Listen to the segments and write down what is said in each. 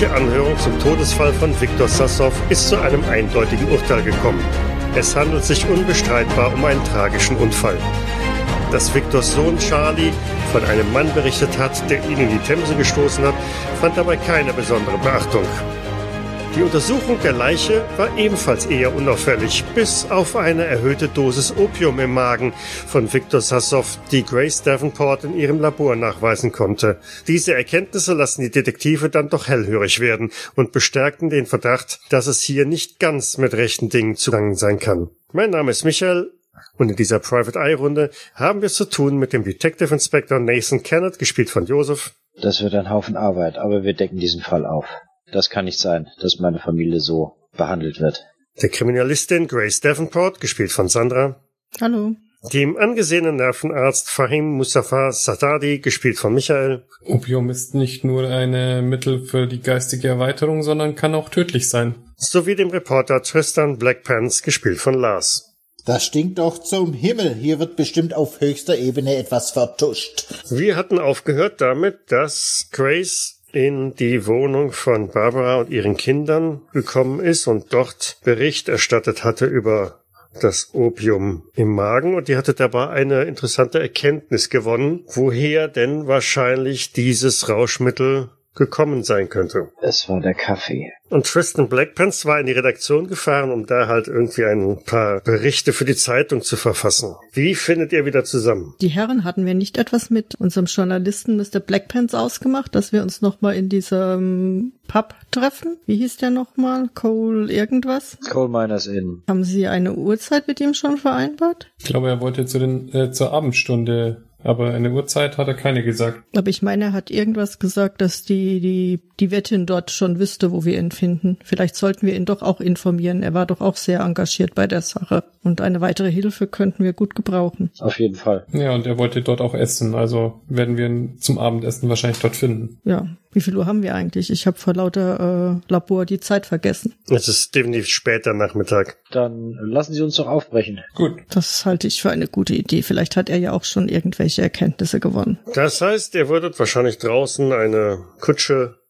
Die öffentliche Anhörung zum Todesfall von Viktor Sassow ist zu einem eindeutigen Urteil gekommen. Es handelt sich unbestreitbar um einen tragischen Unfall. Dass Viktors Sohn Charlie von einem Mann berichtet hat, der ihn in die Themse gestoßen hat, fand dabei keine besondere Beachtung. Die Untersuchung der Leiche war ebenfalls eher unauffällig, bis auf eine erhöhte Dosis Opium im Magen von Victor Sassow, die Grace Davenport in ihrem Labor nachweisen konnte. Diese Erkenntnisse lassen die Detektive dann doch hellhörig werden und bestärkten den Verdacht, dass es hier nicht ganz mit rechten Dingen zugangen sein kann. Mein Name ist Michael und in dieser Private Eye Runde haben wir es zu tun mit dem Detective Inspector Nathan Kennett, gespielt von Joseph. Das wird ein Haufen Arbeit, aber wir decken diesen Fall auf. Das kann nicht sein, dass meine Familie so behandelt wird. Der Kriminalistin Grace Davenport, gespielt von Sandra. Hallo. Dem angesehenen Nervenarzt Fahim Mustafa Satadi, gespielt von Michael. Opium ist nicht nur ein Mittel für die geistige Erweiterung, sondern kann auch tödlich sein. Sowie dem Reporter Tristan Blackpants, gespielt von Lars. Das stinkt doch zum Himmel. Hier wird bestimmt auf höchster Ebene etwas vertuscht. Wir hatten aufgehört damit, dass Grace in die Wohnung von Barbara und ihren Kindern gekommen ist und dort Bericht erstattet hatte über das Opium im Magen. Und die hatte dabei eine interessante Erkenntnis gewonnen, woher denn wahrscheinlich dieses Rauschmittel gekommen sein könnte. Es war der Kaffee. Und Tristan Blackpants war in die Redaktion gefahren, um da halt irgendwie ein paar Berichte für die Zeitung zu verfassen. Wie findet ihr wieder zusammen? Die Herren hatten wir nicht etwas mit unserem Journalisten Mr. Blackpants ausgemacht, dass wir uns nochmal in diesem Pub treffen? Wie hieß der nochmal? Cole irgendwas? Coal Miners Inn. Haben Sie eine Uhrzeit mit ihm schon vereinbart? Ich glaube, er wollte zu den, äh, zur Abendstunde aber eine Uhrzeit hat er keine gesagt. Aber ich meine, er hat irgendwas gesagt, dass die, die, die Wirtin dort schon wüsste, wo wir ihn finden. Vielleicht sollten wir ihn doch auch informieren. Er war doch auch sehr engagiert bei der Sache. Und eine weitere Hilfe könnten wir gut gebrauchen. Auf jeden Fall. Ja, und er wollte dort auch essen. Also werden wir ihn zum Abendessen wahrscheinlich dort finden. Ja. Wie viel Uhr haben wir eigentlich? Ich habe vor lauter äh, Labor die Zeit vergessen. Es ist definitiv später Nachmittag. Dann lassen Sie uns doch aufbrechen. Gut. Das halte ich für eine gute Idee. Vielleicht hat er ja auch schon irgendwelche Erkenntnisse gewonnen. Das heißt, ihr würdet wahrscheinlich draußen eine Kutsche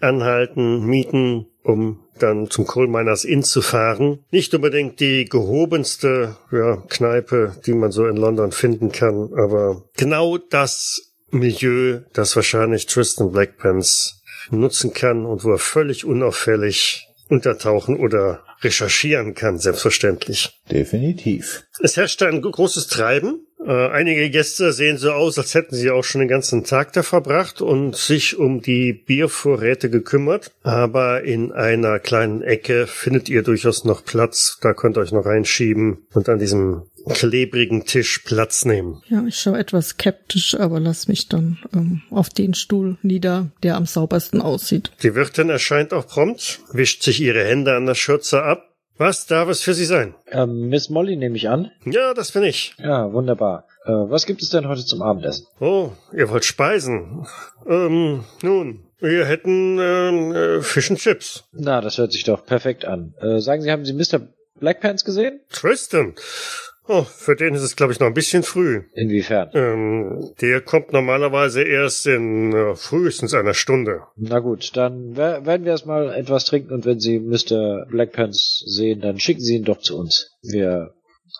anhalten, mieten, um dann zum Coal Miners Inn zu fahren. Nicht unbedingt die gehobenste ja, Kneipe, die man so in London finden kann, aber genau das Milieu, das wahrscheinlich Tristan Blackpants nutzen kann und wo er völlig unauffällig untertauchen oder recherchieren kann, selbstverständlich. Definitiv. Es herrscht ein großes Treiben. Äh, einige Gäste sehen so aus, als hätten sie auch schon den ganzen Tag da verbracht und sich um die Biervorräte gekümmert. Aber in einer kleinen Ecke findet ihr durchaus noch Platz. Da könnt ihr euch noch reinschieben und an diesem klebrigen Tisch Platz nehmen. Ja, ich schaue etwas skeptisch, aber lass mich dann ähm, auf den Stuhl nieder, der am saubersten aussieht. Die Wirtin erscheint auch prompt, wischt sich ihre Hände an der Schürze ab. Was darf es für Sie sein? Ähm, Miss Molly nehme ich an. Ja, das bin ich. Ja, wunderbar. Äh, was gibt es denn heute zum Abendessen? Oh, ihr wollt speisen. Ähm, nun, wir hätten ähm, äh, Fish and Chips. Na, das hört sich doch perfekt an. Äh, sagen Sie, haben Sie Mr. Blackpants gesehen? Tristan. Oh, für den ist es, glaube ich, noch ein bisschen früh. Inwiefern? Ähm, der kommt normalerweise erst in äh, frühestens einer Stunde. Na gut, dann wer- werden wir erstmal etwas trinken und wenn Sie Mr. Blackpants sehen, dann schicken Sie ihn doch zu uns. Wir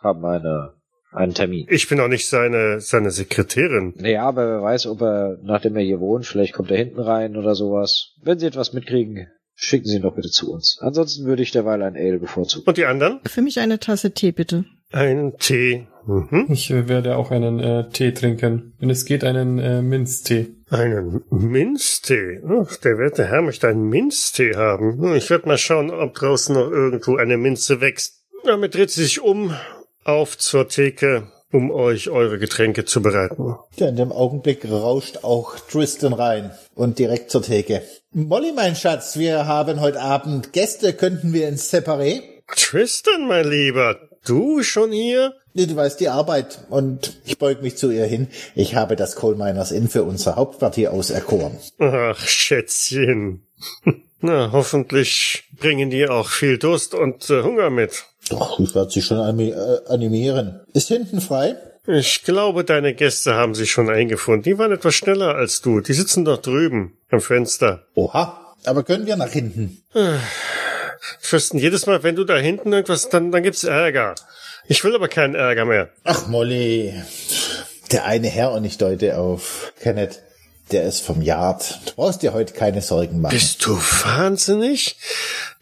haben eine, einen Termin. Ich bin auch nicht seine, seine Sekretärin. Naja, aber wer weiß, ob er, nachdem er hier wohnt, vielleicht kommt er hinten rein oder sowas. Wenn Sie etwas mitkriegen, schicken Sie ihn doch bitte zu uns. Ansonsten würde ich derweil ein Ale bevorzugen. Und die anderen? Für mich eine Tasse Tee, bitte. Ein Tee. Mhm. Ich äh, werde auch einen äh, Tee trinken. Wenn es geht, einen äh, Minztee. Einen Minztee. Ach, der werte Herr möchte einen Minztee haben. Hm, Ich werde mal schauen, ob draußen noch irgendwo eine Minze wächst. Damit dreht sie sich um, auf zur Theke, um euch eure Getränke zu bereiten. Ja, in dem Augenblick rauscht auch Tristan rein und direkt zur Theke. Molly, mein Schatz, wir haben heute Abend Gäste. Könnten wir ins Separé? Tristan, mein Lieber, du schon hier? Nee, Du weißt die Arbeit und ich beug mich zu ihr hin. Ich habe das Coal Miners Inn für unser Hauptquartier auserkoren. Ach, Schätzchen. Na, hoffentlich bringen die auch viel Durst und äh, Hunger mit. Doch, ich werde sie schon äh, animieren. Ist hinten frei? Ich glaube, deine Gäste haben sich schon eingefunden. Die waren etwas schneller als du. Die sitzen dort drüben am Fenster. Oha. Aber können wir nach hinten? Fürsten, jedes Mal, wenn du da hinten irgendwas, dann, dann gibt's Ärger. Ich will aber keinen Ärger mehr. Ach, Molly. Der eine Herr, und ich deute auf Kenneth, der ist vom Yard. Du brauchst dir heute keine Sorgen machen. Bist du wahnsinnig?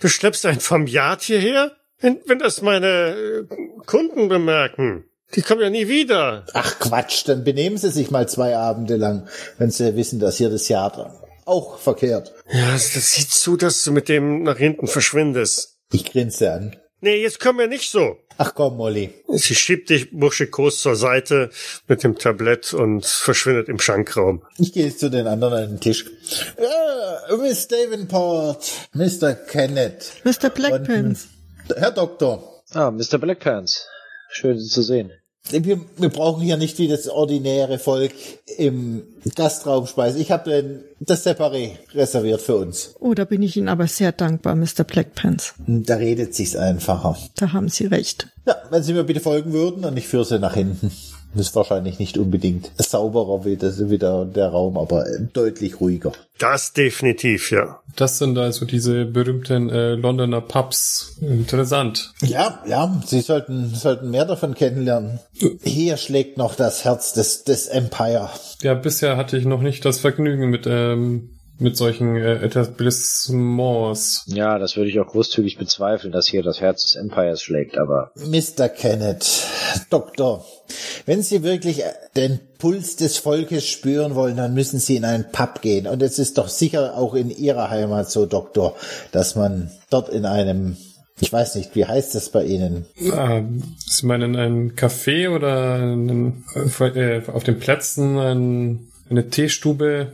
Du schleppst ein vom Yard hierher? Wenn, wenn das meine äh, Kunden bemerken. Die kommen ja nie wieder. Ach Quatsch, dann benehmen Sie sich mal zwei Abende lang, wenn Sie wissen, dass hier das Yard auch verkehrt. Ja, das sieht zu, dass du mit dem nach hinten verschwindest. Ich grinse an. Nee, jetzt komm mir nicht so. Ach komm, Molly. Sie schiebt dich burschikos zur Seite mit dem Tablett und verschwindet im Schankraum. Ich gehe zu den anderen an den Tisch. Ja, Miss Davenport, Mr. Kenneth. Mr. Blackpants. Herr Doktor, Ah, Mr. Blackpants. Schön, Sie zu sehen. wir, wir brauchen hier nicht wie das ordinäre Volk im Gastraum speisen. Ich habe das Separé reserviert für uns. Oh, da bin ich Ihnen aber sehr dankbar, Mr. Blackpants. Da redet sich's einfacher. Da haben Sie recht. Ja, wenn Sie mir bitte folgen würden und ich führe Sie nach hinten. Das ist wahrscheinlich nicht unbedingt sauberer wie das wieder der Raum, aber deutlich ruhiger. Das definitiv, ja. Das sind also diese berühmten äh, Londoner Pubs. Interessant. Ja, ja, Sie sollten, sollten mehr davon kennenlernen. Hier schlägt noch das Herz des, des Empire. Ja, bisher hatte ich noch nicht das Vergnügen mit, ähm, mit solchen äh, Etablissements. Ja, das würde ich auch großzügig bezweifeln, dass hier das Herz des Empires schlägt, aber Mr. Kenneth, Doktor, wenn Sie wirklich den Puls des Volkes spüren wollen, dann müssen Sie in einen Pub gehen. Und es ist doch sicher auch in Ihrer Heimat so, Doktor, dass man dort in einem, ich weiß nicht, wie heißt das bei Ihnen? Ah, Sie meinen ein Café oder einen, äh, auf den Plätzen ein, eine Teestube?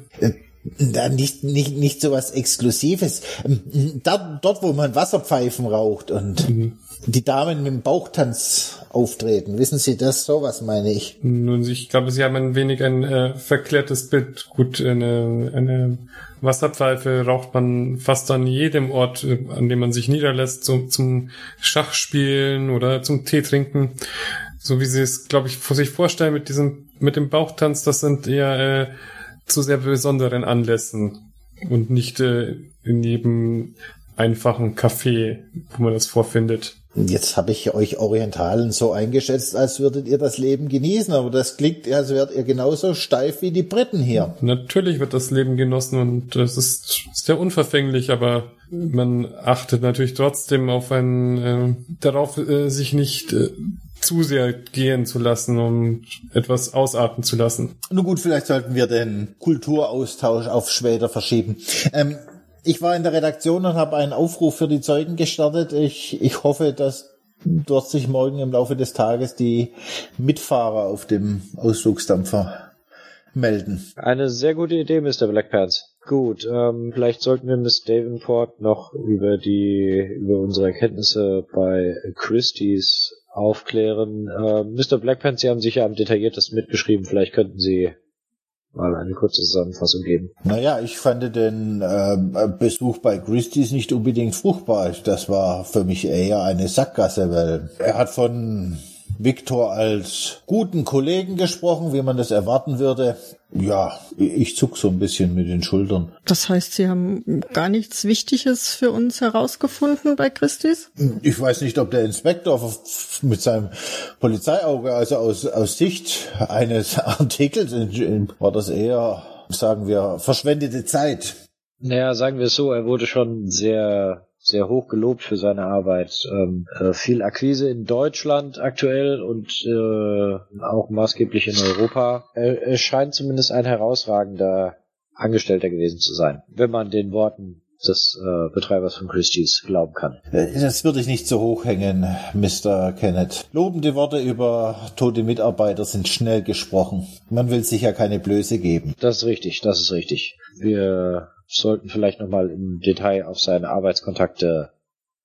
Da nicht, nicht, nicht so was Exklusives. Da, dort, wo man Wasserpfeifen raucht und die Damen mit dem Bauchtanz auftreten. Wissen Sie das? Sowas meine ich. Nun, ich glaube, Sie haben ein wenig ein äh, verklärtes Bild. Gut, eine, eine Wasserpfeife raucht man fast an jedem Ort, äh, an dem man sich niederlässt, so, zum Schachspielen oder zum Tee trinken. So wie Sie es, glaube ich, vor sich vorstellen mit diesem, mit dem Bauchtanz, das sind eher äh, zu sehr besonderen Anlässen und nicht äh, in jedem einfachen Café, wo man das vorfindet. Jetzt habe ich euch Orientalen so eingeschätzt, als würdet ihr das Leben genießen, aber das klingt, als wärt ihr genauso steif wie die Briten hier. Natürlich wird das Leben genossen und das ist sehr unverfänglich, aber man achtet natürlich trotzdem auf ein, äh, darauf, äh, sich nicht äh, zu sehr gehen zu lassen, um etwas ausarten zu lassen. Nun gut, vielleicht sollten wir den Kulturaustausch auf später verschieben. Ähm, ich war in der Redaktion und habe einen Aufruf für die Zeugen gestartet. Ich, ich hoffe, dass dort sich morgen im Laufe des Tages die Mitfahrer auf dem Ausflugsdampfer melden. eine sehr gute Idee, Mr. Blackpants. Gut, ähm, vielleicht sollten wir Miss Davenport noch über die, über unsere Erkenntnisse bei Christie's aufklären. Äh, Mr. Blackpants, Sie haben sicher am detailliertesten mitgeschrieben. Vielleicht könnten Sie mal eine kurze Zusammenfassung geben. Naja, ich fand den äh, Besuch bei Christie's nicht unbedingt fruchtbar. Das war für mich eher eine Sackgasse, weil er hat von Viktor als guten Kollegen gesprochen, wie man das erwarten würde. Ja, ich zuck so ein bisschen mit den Schultern. Das heißt, Sie haben gar nichts Wichtiges für uns herausgefunden bei Christis? Ich weiß nicht, ob der Inspektor mit seinem Polizeiauge, also aus, aus Sicht eines Artikels, war das eher, sagen wir, verschwendete Zeit. Naja, sagen wir es so, er wurde schon sehr, sehr hoch gelobt für seine Arbeit. Ähm, äh, viel Akquise in Deutschland aktuell und äh, auch maßgeblich in Europa. Er, er scheint zumindest ein herausragender Angestellter gewesen zu sein, wenn man den Worten des äh, Betreibers von Christie's glauben kann. Das würde ich nicht so hoch hängen, Mr. Kenneth. Lobende Worte über tote Mitarbeiter sind schnell gesprochen. Man will sich ja keine Blöße geben. Das ist richtig, das ist richtig. Wir sollten vielleicht nochmal im Detail auf seine Arbeitskontakte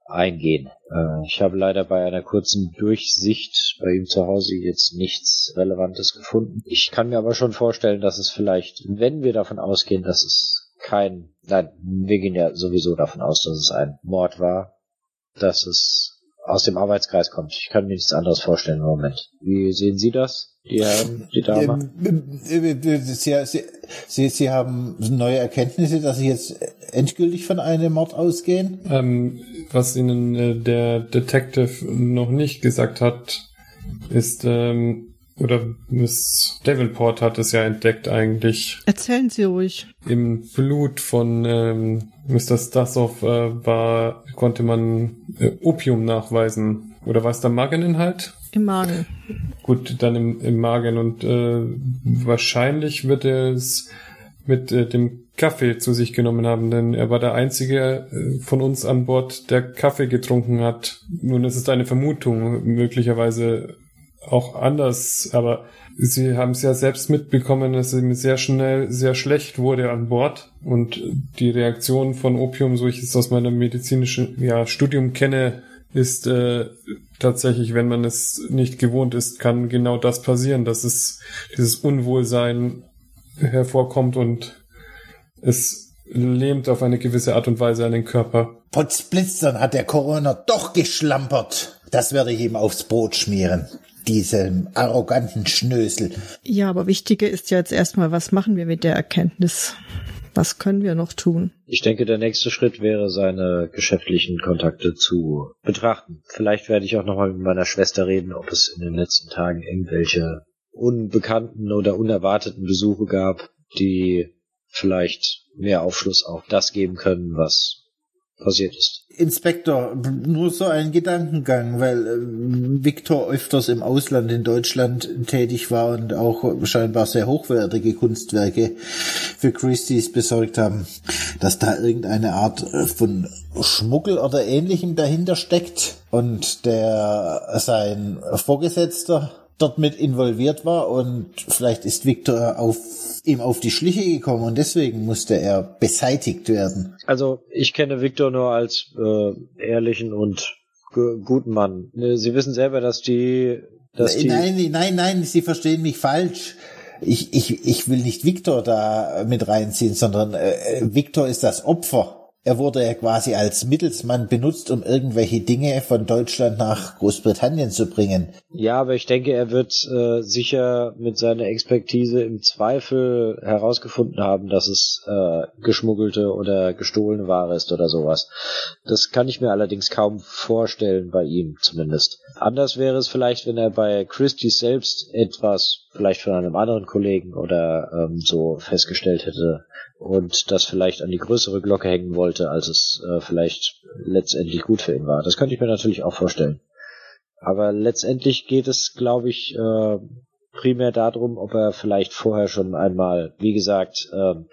eingehen. Äh, ich habe leider bei einer kurzen Durchsicht bei ihm zu Hause jetzt nichts Relevantes gefunden. Ich kann mir aber schon vorstellen, dass es vielleicht, wenn wir davon ausgehen, dass es kein, nein, wir gehen ja sowieso davon aus, dass es ein Mord war, dass es aus dem Arbeitskreis kommt. Ich kann mir nichts anderes vorstellen im Moment. Wie sehen Sie das, die Herren, die Dame? Ähm, äh, Sie, Sie, Sie, Sie haben neue Erkenntnisse, dass Sie jetzt endgültig von einem Mord ausgehen? Ähm, was Ihnen äh, der Detective noch nicht gesagt hat, ist, ähm, oder Miss Davenport hat es ja entdeckt eigentlich. Erzählen Sie ruhig. Im Blut von ähm, Mr. Stasov äh, war, konnte man äh, Opium nachweisen. Oder war es der Mageninhalt? Im Magen. Gut, dann im, im Magen. Und äh, wahrscheinlich wird er es mit äh, dem Kaffee zu sich genommen haben, denn er war der einzige äh, von uns an Bord, der Kaffee getrunken hat. Nun, es ist eine Vermutung, möglicherweise auch anders, aber Sie haben es ja selbst mitbekommen, dass ihm sehr schnell sehr schlecht wurde an Bord und die Reaktion von Opium, so ich es aus meinem medizinischen ja, Studium kenne, ist äh, tatsächlich, wenn man es nicht gewohnt ist, kann genau das passieren, dass es dieses Unwohlsein hervorkommt und es lähmt auf eine gewisse Art und Weise an den Körper. Potzblitzern hat der Coroner doch geschlampert. Das werde ich ihm aufs Brot schmieren. Diesem arroganten Schnösel. Ja, aber wichtiger ist ja jetzt erstmal, was machen wir mit der Erkenntnis? Was können wir noch tun? Ich denke, der nächste Schritt wäre, seine geschäftlichen Kontakte zu betrachten. Vielleicht werde ich auch nochmal mit meiner Schwester reden, ob es in den letzten Tagen irgendwelche unbekannten oder unerwarteten Besuche gab, die vielleicht mehr Aufschluss auf das geben können, was passiert ist. Inspektor, nur so ein Gedankengang, weil äh, Victor öfters im Ausland in Deutschland tätig war und auch scheinbar sehr hochwertige Kunstwerke für Christie's besorgt haben, dass da irgendeine Art äh, von Schmuggel oder ähnlichem dahinter steckt und der sein Vorgesetzter dort mit involviert war und vielleicht ist Victor auf ihm auf die Schliche gekommen und deswegen musste er beseitigt werden. Also ich kenne Victor nur als äh, ehrlichen und guten Mann. Ne, Sie wissen selber, dass die, dass die nein, nein, nein, Sie verstehen mich falsch. Ich, ich, ich will nicht Victor da mit reinziehen, sondern äh, Victor ist das Opfer er wurde ja quasi als Mittelsmann benutzt, um irgendwelche Dinge von Deutschland nach Großbritannien zu bringen. Ja, aber ich denke, er wird äh, sicher mit seiner Expertise im Zweifel herausgefunden haben, dass es äh, geschmuggelte oder gestohlene Ware ist oder sowas. Das kann ich mir allerdings kaum vorstellen bei ihm zumindest. Anders wäre es vielleicht, wenn er bei Christie selbst etwas vielleicht von einem anderen Kollegen oder ähm, so festgestellt hätte und das vielleicht an die größere Glocke hängen wollte, als es äh, vielleicht letztendlich gut für ihn war. Das könnte ich mir natürlich auch vorstellen. Aber letztendlich geht es, glaube ich, äh, primär darum, ob er vielleicht vorher schon einmal, wie gesagt, ähm,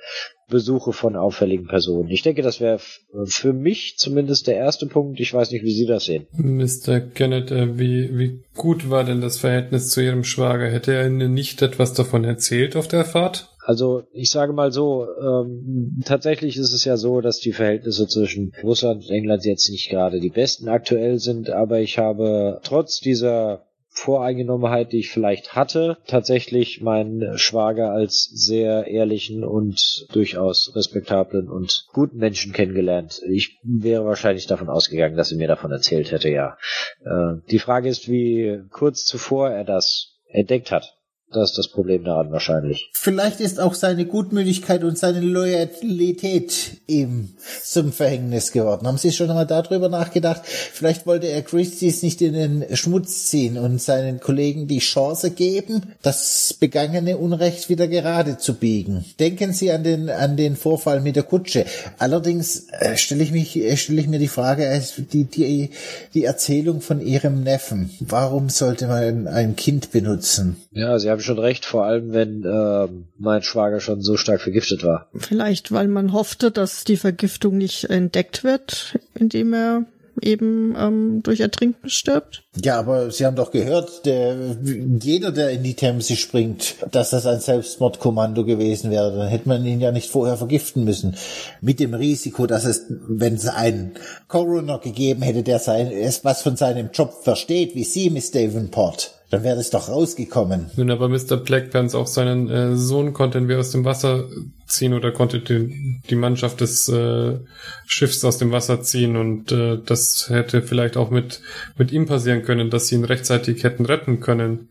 Besuche von auffälligen Personen. Ich denke, das wäre für mich zumindest der erste Punkt. Ich weiß nicht, wie Sie das sehen. Mr. Kenneth, äh, wie, wie gut war denn das Verhältnis zu Ihrem Schwager? Hätte er Ihnen nicht etwas davon erzählt auf der Fahrt? Also ich sage mal so, ähm, tatsächlich ist es ja so, dass die Verhältnisse zwischen Russland und England jetzt nicht gerade die besten aktuell sind, aber ich habe trotz dieser Voreingenommenheit, die ich vielleicht hatte, tatsächlich meinen Schwager als sehr ehrlichen und durchaus respektablen und guten Menschen kennengelernt. Ich wäre wahrscheinlich davon ausgegangen, dass er mir davon erzählt hätte, ja. Äh, die Frage ist, wie kurz zuvor er das entdeckt hat. Das ist das Problem daran wahrscheinlich. Vielleicht ist auch seine Gutmütigkeit und seine Loyalität ihm zum Verhängnis geworden. Haben Sie schon einmal darüber nachgedacht? Vielleicht wollte er Christie's nicht in den Schmutz ziehen und seinen Kollegen die Chance geben, das begangene Unrecht wieder gerade zu biegen. Denken Sie an den, an den Vorfall mit der Kutsche. Allerdings äh, stelle ich mich, äh, stelle ich mir die Frage, die, die, die Erzählung von Ihrem Neffen. Warum sollte man ein Kind benutzen? Ja, Sie haben schon recht, vor allem wenn äh, mein Schwager schon so stark vergiftet war. Vielleicht, weil man hoffte, dass die Vergiftung nicht entdeckt wird, indem er eben ähm, durch Ertrinken stirbt. Ja, aber Sie haben doch gehört, der, jeder, der in die Themse springt, dass das ein Selbstmordkommando gewesen wäre, dann hätte man ihn ja nicht vorher vergiften müssen. Mit dem Risiko, dass es, wenn es einen Coroner gegeben hätte, der sein, was von seinem Job versteht, wie Sie, Miss Davenport, dann wäre es doch rausgekommen. Nun, aber Mr. Blackpants, auch seinen äh, Sohn konnten wir aus dem Wasser ziehen oder konnte die, die Mannschaft des äh, Schiffs aus dem Wasser ziehen und äh, das hätte vielleicht auch mit, mit ihm passieren können, dass sie ihn rechtzeitig hätten retten können.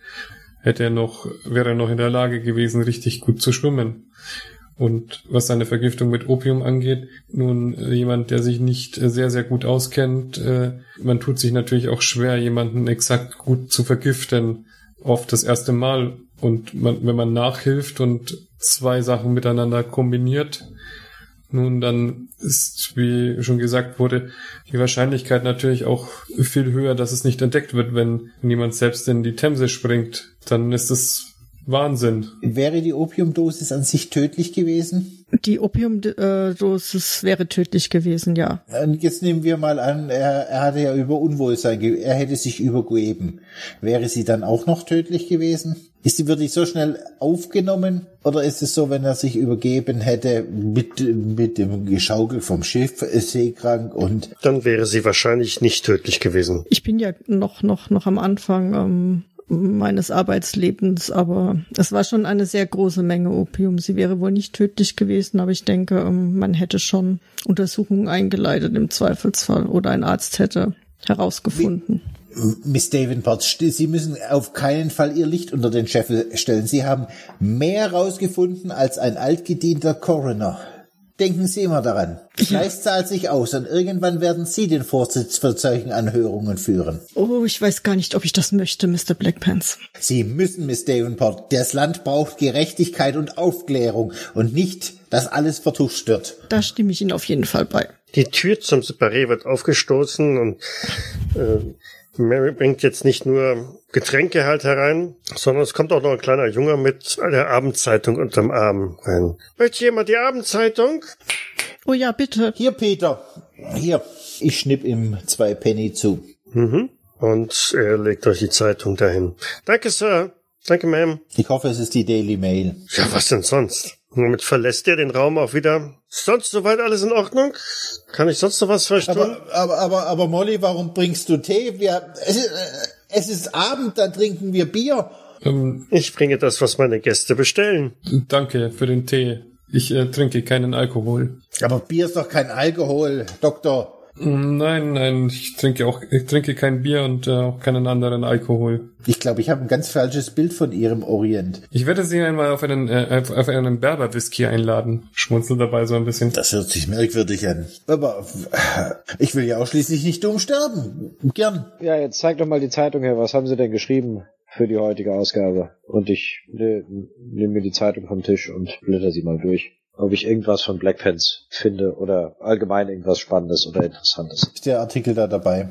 Hätte er noch, wäre er noch in der Lage gewesen, richtig gut zu schwimmen. Und was seine Vergiftung mit Opium angeht, nun äh, jemand, der sich nicht äh, sehr, sehr gut auskennt, äh, man tut sich natürlich auch schwer, jemanden exakt gut zu vergiften, oft das erste Mal. Und man, wenn man nachhilft und zwei Sachen miteinander kombiniert, nun dann ist, wie schon gesagt wurde, die Wahrscheinlichkeit natürlich auch viel höher, dass es nicht entdeckt wird, wenn niemand selbst in die Themse springt. Dann ist es Wahnsinn. Wäre die Opiumdosis an sich tödlich gewesen? Die Opiumdosis wäre tödlich gewesen, ja. Und jetzt nehmen wir mal an, er, er hatte ja über Unwohlsein, er hätte sich übergeben. Wäre sie dann auch noch tödlich gewesen? Ist sie wirklich so schnell aufgenommen? Oder ist es so, wenn er sich übergeben hätte mit, mit dem Geschaukel vom Schiff, äh, seekrank und... Dann wäre sie wahrscheinlich nicht tödlich gewesen. Ich bin ja noch, noch, noch am Anfang, ähm, meines Arbeitslebens, aber es war schon eine sehr große Menge Opium. Sie wäre wohl nicht tödlich gewesen, aber ich denke, ähm, man hätte schon Untersuchungen eingeleitet im Zweifelsfall oder ein Arzt hätte herausgefunden. Miss Davenport, Sie müssen auf keinen Fall Ihr Licht unter den Scheffel stellen. Sie haben mehr herausgefunden als ein altgedienter Coroner. Denken Sie immer daran. Fleiß zahlt sich aus und irgendwann werden Sie den Vorsitz für Zeugenanhörungen führen. Oh, ich weiß gar nicht, ob ich das möchte, Mr. Blackpants. Sie müssen, Miss Davenport. Das Land braucht Gerechtigkeit und Aufklärung und nicht, dass alles vertuscht wird. Da stimme ich Ihnen auf jeden Fall bei. Die Tür zum Separé wird aufgestoßen und äh, Mary bringt jetzt nicht nur Getränke halt herein, sondern es kommt auch noch ein kleiner Junge mit der Abendzeitung unterm Arm rein. Möchte jemand die Abendzeitung? Oh ja, bitte. Hier, Peter. Hier. Ich schnipp ihm zwei Penny zu. Mhm. Und er legt euch die Zeitung dahin. Danke, Sir. Danke, Ma'am. Ich hoffe, es ist die Daily Mail. Ja, was denn sonst? Womit verlässt ihr den Raum auch wieder? Sonst soweit alles in Ordnung? Kann ich sonst noch was verstehen? Aber, aber, aber, aber Molly, warum bringst du Tee? Wir, es, ist, äh, es ist Abend, dann trinken wir Bier. Ähm, ich bringe das, was meine Gäste bestellen. danke für den Tee. Ich äh, trinke keinen Alkohol. Aber Bier ist doch kein Alkohol, Doktor. Nein, nein, ich trinke auch, ich trinke kein Bier und äh, auch keinen anderen Alkohol. Ich glaube, ich habe ein ganz falsches Bild von Ihrem Orient. Ich werde Sie einmal auf einen, äh, auf einen Berber-Whisky einladen. Schmunzel dabei so ein bisschen. Das hört sich merkwürdig an. Aber äh, ich will ja auch schließlich nicht dumm sterben. Gern. Ja, jetzt zeig doch mal die Zeitung her. Was haben Sie denn geschrieben für die heutige Ausgabe? Und ich ne, nehme mir die Zeitung vom Tisch und blätter sie mal durch. Ob ich irgendwas von Blackpants finde oder allgemein irgendwas Spannendes oder Interessantes. Ist der Artikel da dabei?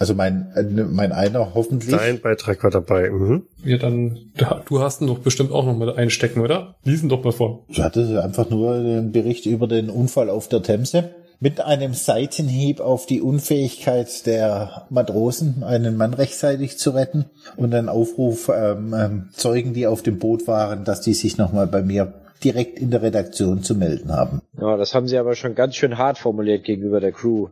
Also mein, äh, mein einer hoffentlich. Dein Beitrag war dabei. Mhm. Ja, dann, da, du hast ihn doch bestimmt auch noch mal einstecken, oder? Lies ihn doch mal vor. Ich hatte einfach nur den Bericht über den Unfall auf der Themse. Mit einem Seitenhieb auf die Unfähigkeit der Matrosen, einen Mann rechtzeitig zu retten und einen Aufruf ähm, ähm, Zeugen, die auf dem Boot waren, dass die sich nochmal bei mir direkt in der Redaktion zu melden haben. Ja, das haben Sie aber schon ganz schön hart formuliert gegenüber der Crew.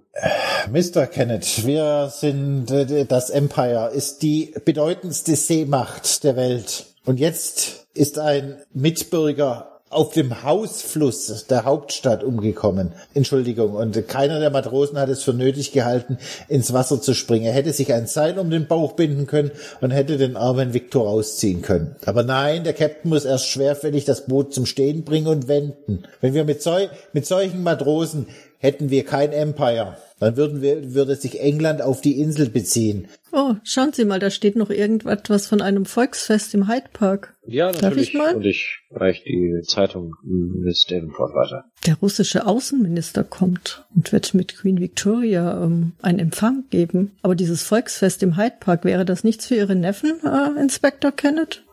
Mr. Kenneth, wir sind, äh, das Empire ist die bedeutendste Seemacht der Welt. Und jetzt ist ein Mitbürger auf dem Hausfluss der Hauptstadt umgekommen. Entschuldigung. Und keiner der Matrosen hat es für nötig gehalten, ins Wasser zu springen. Er hätte sich ein Seil um den Bauch binden können und hätte den armen Viktor rausziehen können. Aber nein, der Captain muss erst schwerfällig das Boot zum Stehen bringen und wenden. Wenn wir mit, sol mit solchen Matrosen hätten wir kein Empire. Dann würden wir, würde sich England auf die Insel beziehen. Oh, schauen Sie mal, da steht noch irgendwas von einem Volksfest im Hyde Park. Ja, natürlich. Darf ich mal? Und ich reiche die Zeitung Miss Davenport weiter. Der russische Außenminister kommt und wird mit Queen Victoria ähm, einen Empfang geben. Aber dieses Volksfest im Hyde Park, wäre das nichts für Ihre Neffen, äh, Inspector Kenneth?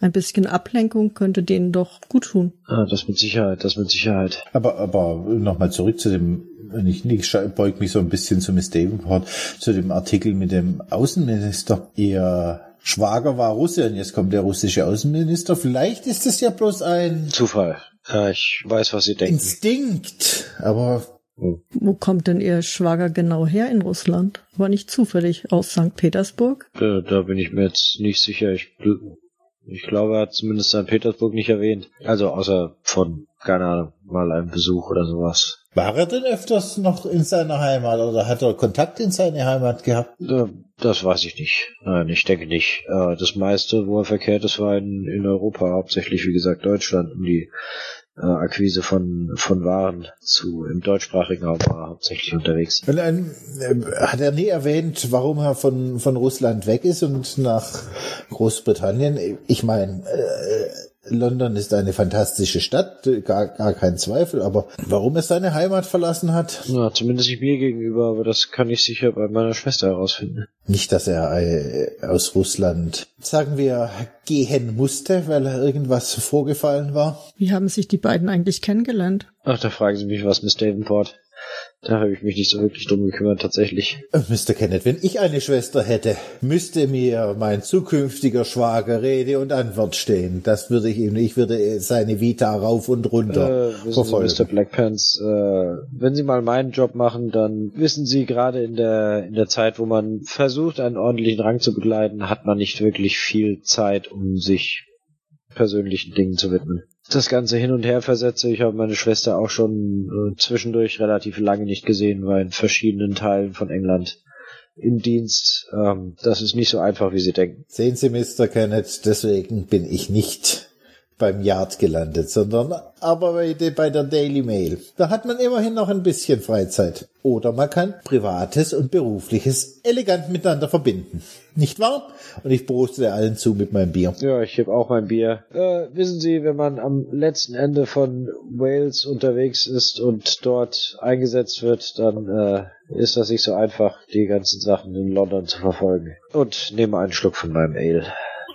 Ein bisschen Ablenkung könnte denen doch gut tun. Ah, das mit Sicherheit, das mit Sicherheit. Aber, aber nochmal zurück zu dem, ich, ich beug mich so ein bisschen zu Miss Davenport, zu dem Artikel mit dem Außenminister. Ihr Schwager war Russe und jetzt kommt der russische Außenminister. Vielleicht ist es ja bloß ein Zufall. Ja, ich weiß, was Sie denken. Instinkt, aber Wo kommt denn Ihr Schwager genau her in Russland? War nicht zufällig aus St. Petersburg? Da, da bin ich mir jetzt nicht sicher. Ich, ich glaube, er hat zumindest St. Petersburg nicht erwähnt. Also außer von, keine Ahnung, mal einem Besuch oder sowas. war er denn öfters noch in seiner Heimat oder hat er Kontakt in seine Heimat gehabt? Das weiß ich nicht. Nein, ich denke nicht. Äh, Das meiste, wo er verkehrt ist, war in, in Europa, hauptsächlich, wie gesagt, Deutschland und die äh, Akquise von, von Waren zu im deutschsprachigen Raum war hauptsächlich unterwegs. Und, ähm, hat er nie erwähnt, warum er von, von Russland weg ist und nach Großbritannien? Ich meine, äh, London ist eine fantastische Stadt, gar, gar kein Zweifel, aber warum er seine Heimat verlassen hat? Ja, zumindest nicht mir gegenüber, aber das kann ich sicher bei meiner Schwester herausfinden. Nicht, dass er äh, aus Russland, sagen wir, gehen musste, weil irgendwas vorgefallen war. Wie haben sich die beiden eigentlich kennengelernt? Ach, da fragen Sie mich was, Miss Davenport. Da habe ich mich nicht so wirklich drum gekümmert, tatsächlich. Äh, Mr. Kenneth, wenn ich eine Schwester hätte, müsste mir mein zukünftiger Schwager Rede und Antwort stehen. Das würde ich ihm, ich würde seine Vita rauf und runter Äh, verfolgen. Sie, Mr. Blackpants, äh, wenn Sie mal meinen Job machen, dann wissen Sie, gerade in der, in der Zeit, wo man versucht, einen ordentlichen Rang zu begleiten, hat man nicht wirklich viel Zeit, um sich persönlichen Dingen zu widmen. Das Ganze hin und her versetze. Ich habe meine Schwester auch schon äh, zwischendurch relativ lange nicht gesehen, war in verschiedenen Teilen von England im Dienst. Ähm, das ist nicht so einfach, wie Sie denken. Sehen Sie, Mr. Kenneth, deswegen bin ich nicht beim Yard gelandet, sondern arbeite bei der Daily Mail. Da hat man immerhin noch ein bisschen Freizeit. Oder man kann Privates und Berufliches elegant miteinander verbinden. Nicht wahr? Und ich proste allen zu mit meinem Bier. Ja, ich heb auch mein Bier. Äh, wissen Sie, wenn man am letzten Ende von Wales unterwegs ist und dort eingesetzt wird, dann äh, ist das nicht so einfach, die ganzen Sachen in London zu verfolgen. Und nehme einen Schluck von meinem Ale.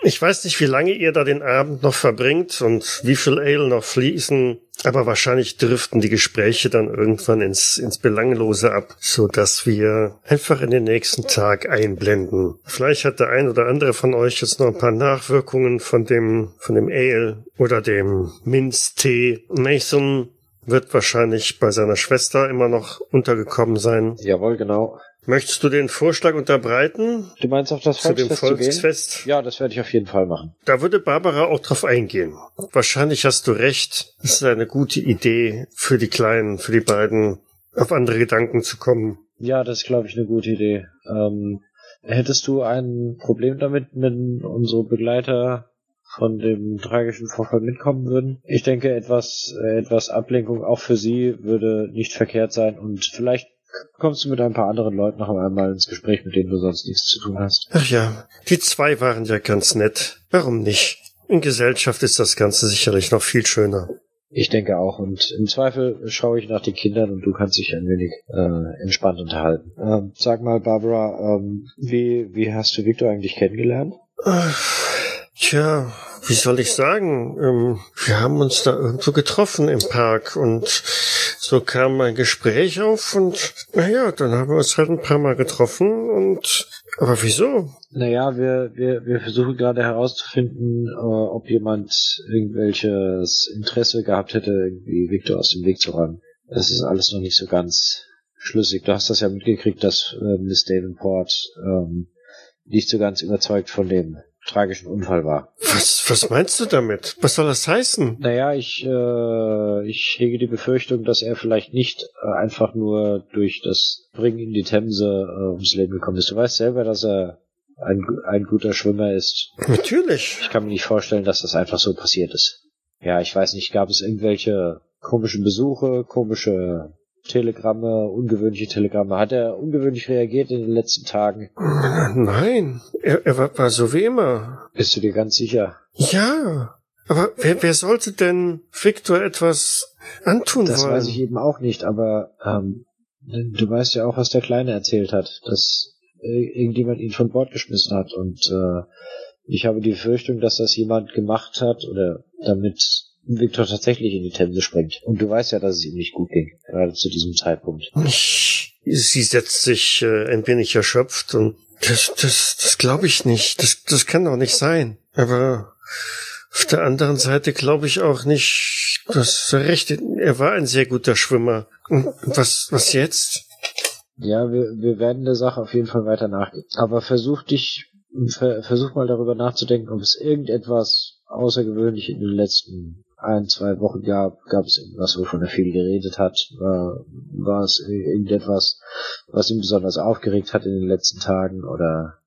Ich weiß nicht, wie lange ihr da den Abend noch verbringt und wie viel Ale noch fließen, aber wahrscheinlich driften die Gespräche dann irgendwann ins, ins Belanglose ab, so dass wir einfach in den nächsten Tag einblenden. Vielleicht hat der ein oder andere von euch jetzt noch ein paar Nachwirkungen von dem, von dem Ale oder dem Minztee. Nathan wird wahrscheinlich bei seiner Schwester immer noch untergekommen sein. Jawohl, genau. Möchtest du den Vorschlag unterbreiten Du meinst auf das zu dem Volksfest zu? Volksfest? Ja, das werde ich auf jeden Fall machen. Da würde Barbara auch drauf eingehen. Wahrscheinlich hast du recht. Es ist eine gute Idee für die Kleinen, für die beiden, auf andere Gedanken zu kommen. Ja, das ist, glaube ich, eine gute Idee. Ähm, hättest du ein Problem damit, wenn unsere Begleiter von dem tragischen Vorfall mitkommen würden? Ich denke, etwas, äh, etwas Ablenkung auch für sie würde nicht verkehrt sein und vielleicht kommst du mit ein paar anderen Leuten noch einmal ins Gespräch, mit denen du sonst nichts zu tun hast. Ach ja, die zwei waren ja ganz nett. Warum nicht? In Gesellschaft ist das Ganze sicherlich noch viel schöner. Ich denke auch. Und im Zweifel schaue ich nach den Kindern und du kannst dich ein wenig äh, entspannt unterhalten. Ähm, sag mal, Barbara, ähm, wie, wie hast du Victor eigentlich kennengelernt? Tja, wie soll ich sagen? Ähm, wir haben uns da irgendwo getroffen im Park und so kam ein Gespräch auf und naja, dann haben wir uns halt ein paar Mal getroffen und aber wieso? Naja, wir, wir, wir versuchen gerade herauszufinden, äh, ob jemand irgendwelches Interesse gehabt hätte, irgendwie Victor aus dem Weg zu räumen. Das ist alles noch nicht so ganz schlüssig. Du hast das ja mitgekriegt, dass äh, Miss Davenport ähm, nicht so ganz überzeugt von dem tragischen Unfall war. Was, was meinst du damit? Was soll das heißen? Naja, ich, äh, ich hege die Befürchtung, dass er vielleicht nicht äh, einfach nur durch das Bringen in die Themse äh, ums Leben gekommen ist. Du weißt selber, dass er ein, ein guter Schwimmer ist. Natürlich. Ich kann mir nicht vorstellen, dass das einfach so passiert ist. Ja, ich weiß nicht, gab es irgendwelche komischen Besuche, komische Telegramme, ungewöhnliche Telegramme? Hat er ungewöhnlich reagiert in den letzten Tagen? Nein, er, er war, war so wie immer. Bist du dir ganz sicher? Ja, aber wer, wer sollte denn Victor etwas antun Das wollen? weiß ich eben auch nicht, aber ähm, du weißt ja auch, was der Kleine erzählt hat, dass äh, irgendjemand ihn von Bord geschmissen hat und äh, ich habe die Befürchtung, dass das jemand gemacht hat oder damit Victor tatsächlich in die Themse springt. Und du weißt ja, dass es ihm nicht gut ging, gerade zu diesem Zeitpunkt. Sie setzt sich äh, ein wenig erschöpft und das, das, das glaube ich nicht. Das, das kann doch nicht sein. Aber auf der anderen Seite glaube ich auch nicht, dass er recht. Er war ein sehr guter Schwimmer. Und was, was jetzt? Ja, wir, wir werden der Sache auf jeden Fall weiter nachgehen. Aber versuch dich, ver, versuch mal darüber nachzudenken, ob es irgendetwas außergewöhnlich in den letzten ein, zwei Wochen gab. Gab es irgendwas, wovon er viel geredet hat? War, war es irgendetwas, was ihn besonders aufgeregt hat in den letzten Tagen? Oder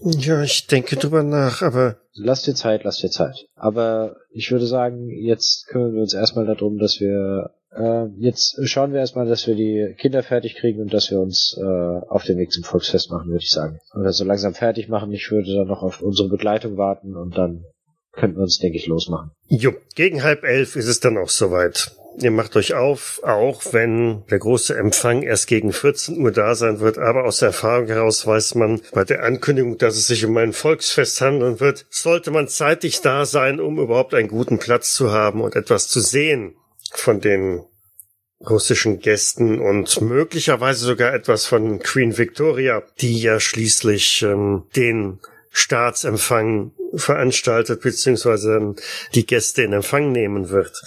Ja, ich denke drüber nach, aber. Lass dir Zeit, lass dir Zeit. Aber ich würde sagen, jetzt kümmern wir uns erstmal darum, dass wir äh, jetzt schauen wir erstmal, dass wir die Kinder fertig kriegen und dass wir uns äh, auf den Weg zum Volksfest machen, würde ich sagen. Oder so langsam fertig machen. Ich würde dann noch auf unsere Begleitung warten und dann könnten wir uns, denke ich, losmachen. Jo, gegen halb elf ist es dann auch soweit. Ihr macht euch auf, auch wenn der große Empfang erst gegen 14 Uhr da sein wird, aber aus der Erfahrung heraus weiß man bei der Ankündigung, dass es sich um ein Volksfest handeln wird, sollte man zeitig da sein, um überhaupt einen guten Platz zu haben und etwas zu sehen von den russischen Gästen und möglicherweise sogar etwas von Queen Victoria, die ja schließlich ähm, den Staatsempfang veranstaltet, beziehungsweise die Gäste in Empfang nehmen wird.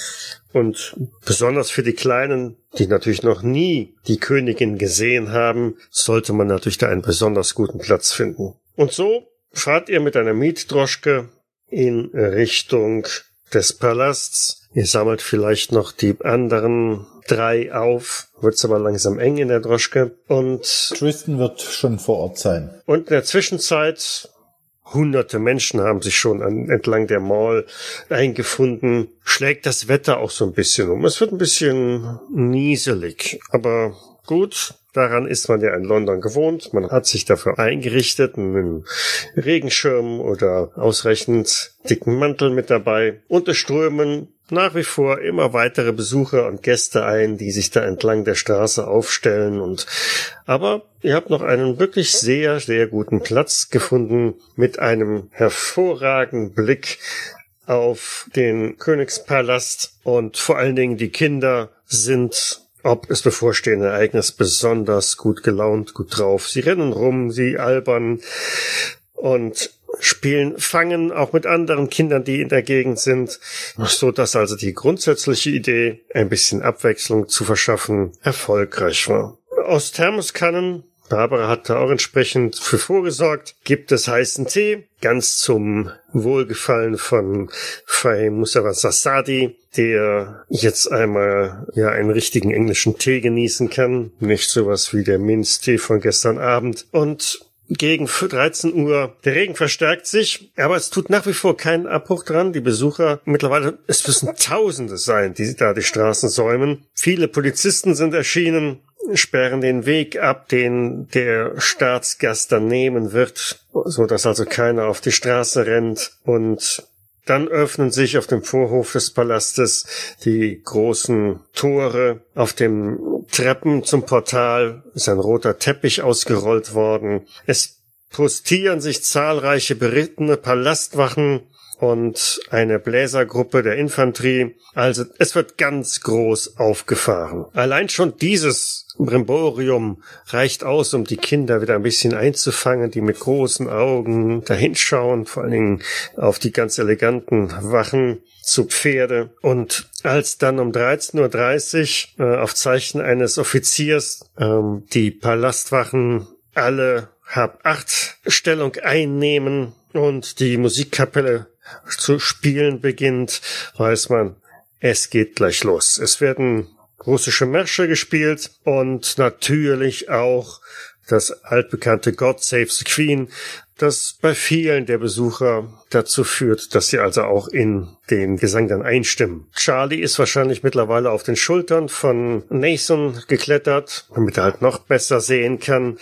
Und besonders für die Kleinen, die natürlich noch nie die Königin gesehen haben, sollte man natürlich da einen besonders guten Platz finden. Und so fahrt ihr mit einer Mietdroschke in Richtung des Palasts. Ihr sammelt vielleicht noch die anderen drei auf, wird's aber langsam eng in der Droschke. Und Tristan wird schon vor Ort sein. Und in der Zwischenzeit Hunderte Menschen haben sich schon an, entlang der Mall eingefunden. Schlägt das Wetter auch so ein bisschen um. Es wird ein bisschen nieselig, aber gut. Daran ist man ja in London gewohnt. Man hat sich dafür eingerichtet, einen Regenschirm oder ausreichend dicken Mantel mit dabei. Und es strömen nach wie vor immer weitere Besucher und Gäste ein, die sich da entlang der Straße aufstellen und aber ihr habt noch einen wirklich sehr, sehr guten Platz gefunden mit einem hervorragenden Blick auf den Königspalast und vor allen Dingen die Kinder sind ob das bevorstehende Ereignis besonders gut gelaunt, gut drauf. Sie rennen rum, sie albern und spielen Fangen auch mit anderen Kindern, die in der Gegend sind, so dass also die grundsätzliche Idee, ein bisschen Abwechslung zu verschaffen, erfolgreich war. Aus Thermoskannen Barbara hat da auch entsprechend für vorgesorgt. Gibt es heißen Tee, ganz zum Wohlgefallen von Fay Musawa Sasadi, der jetzt einmal ja einen richtigen englischen Tee genießen kann. Nicht sowas wie der Minztee von gestern Abend. Und gegen 13 Uhr. Der Regen verstärkt sich, aber es tut nach wie vor keinen Abbruch dran. Die Besucher, mittlerweile, es müssen Tausende sein, die da die Straßen säumen. Viele Polizisten sind erschienen, sperren den Weg ab, den der Staatsgast dann nehmen wird, so dass also keiner auf die Straße rennt und dann öffnen sich auf dem Vorhof des Palastes die großen Tore. Auf dem Treppen zum Portal ist ein roter Teppich ausgerollt worden. Es postieren sich zahlreiche berittene Palastwachen und eine Bläsergruppe der Infanterie. Also es wird ganz groß aufgefahren. Allein schon dieses Brimborium reicht aus, um die Kinder wieder ein bisschen einzufangen, die mit großen Augen dahinschauen, vor allen Dingen auf die ganz eleganten Wachen zu Pferde. Und als dann um 13.30 Uhr äh, auf Zeichen eines Offiziers ähm, die Palastwachen alle hab acht Stellung einnehmen und die Musikkapelle zu spielen beginnt, weiß man, es geht gleich los. Es werden russische Märsche gespielt und natürlich auch das altbekannte God Save the Queen, das bei vielen der Besucher dazu führt, dass sie also auch in den Gesang dann einstimmen. Charlie ist wahrscheinlich mittlerweile auf den Schultern von Nathan geklettert, damit er halt noch besser sehen kann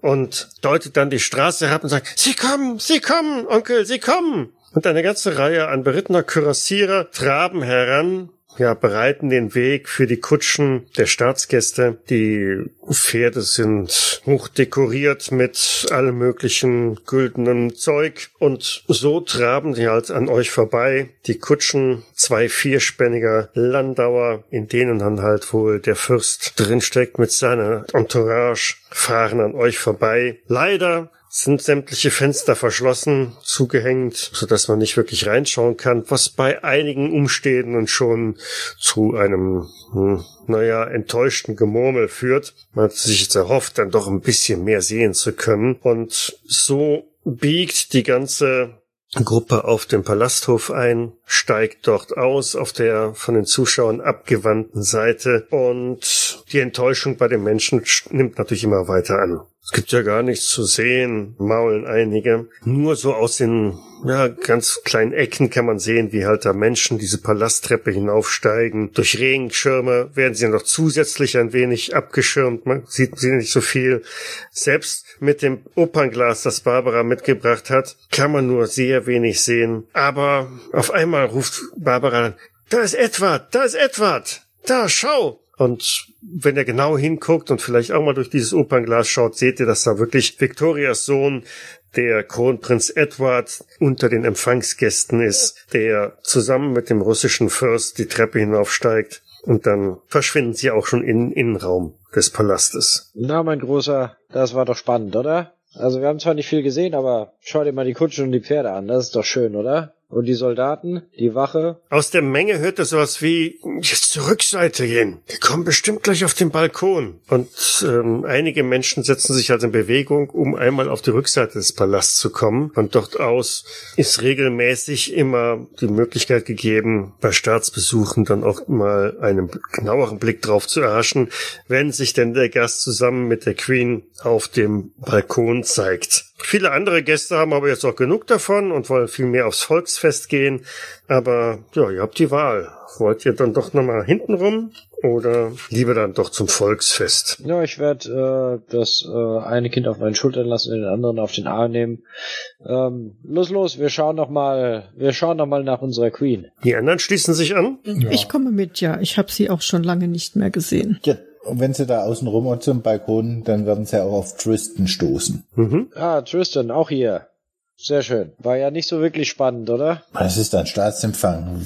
und deutet dann die Straße herab und sagt, Sie kommen, Sie kommen, Onkel, Sie kommen. Und eine ganze Reihe an berittener Kürassierer traben heran ja, bereiten den Weg für die Kutschen der Staatsgäste. Die Pferde sind hoch dekoriert mit allem möglichen güldenen Zeug und so traben sie halt an euch vorbei. Die Kutschen, zwei vierspänniger Landauer, in denen dann halt wohl der Fürst drinsteckt mit seiner Entourage, fahren an euch vorbei. Leider sind sämtliche Fenster verschlossen, zugehängt, so dass man nicht wirklich reinschauen kann, was bei einigen Umstehenden schon zu einem, hm, naja, enttäuschten Gemurmel führt. Man hat sich jetzt erhofft, dann doch ein bisschen mehr sehen zu können. Und so biegt die ganze Gruppe auf dem Palasthof ein, steigt dort aus auf der von den Zuschauern abgewandten Seite und die Enttäuschung bei den Menschen nimmt natürlich immer weiter an. Es gibt ja gar nichts zu sehen, maulen einige. Nur so aus den ja, ganz kleinen Ecken kann man sehen, wie halt da Menschen diese Palasttreppe hinaufsteigen. Durch Regenschirme werden sie noch zusätzlich ein wenig abgeschirmt. Man sieht sie nicht so viel. Selbst mit dem Opernglas, das Barbara mitgebracht hat, kann man nur sehr wenig sehen. Aber auf einmal ruft Barbara, da ist Edward, da ist Edward, da, schau! Und wenn ihr genau hinguckt und vielleicht auch mal durch dieses Opernglas schaut, seht ihr, dass da wirklich Victorias Sohn, der Kronprinz Edward, unter den Empfangsgästen ist, der zusammen mit dem russischen Fürst die Treppe hinaufsteigt. Und dann verschwinden sie auch schon in Innenraum des Palastes. Na, mein Großer, das war doch spannend, oder? Also wir haben zwar nicht viel gesehen, aber schau dir mal die Kutschen und die Pferde an. Das ist doch schön, oder? Und die Soldaten, die Wache. Aus der Menge hört er sowas wie, jetzt zur Rückseite gehen. Die kommen bestimmt gleich auf den Balkon. Und ähm, einige Menschen setzen sich also in Bewegung, um einmal auf die Rückseite des Palasts zu kommen. Von dort aus ist regelmäßig immer die Möglichkeit gegeben, bei Staatsbesuchen dann auch mal einen genaueren Blick drauf zu erhaschen, wenn sich denn der Gast zusammen mit der Queen auf dem Balkon zeigt. Viele andere Gäste haben aber jetzt auch genug davon und wollen viel mehr aufs Volksfest gehen. Aber ja, ihr habt die Wahl. Wollt ihr dann doch nochmal hintenrum oder lieber dann doch zum Volksfest? Ja, ich werde äh, das äh, eine Kind auf meinen Schultern lassen und den anderen auf den Arm nehmen. Ähm, los, los, wir schauen noch mal, wir schauen noch mal nach unserer Queen. Die anderen schließen sich an? Ja. Ich komme mit, ja. Ich habe sie auch schon lange nicht mehr gesehen. Ja, und wenn sie da außen rum zum Balkon, dann werden sie auch auf Tristan stoßen. Mhm. Ah, Tristan, auch hier. Sehr schön. War ja nicht so wirklich spannend, oder? Es ist ein Staatsempfang.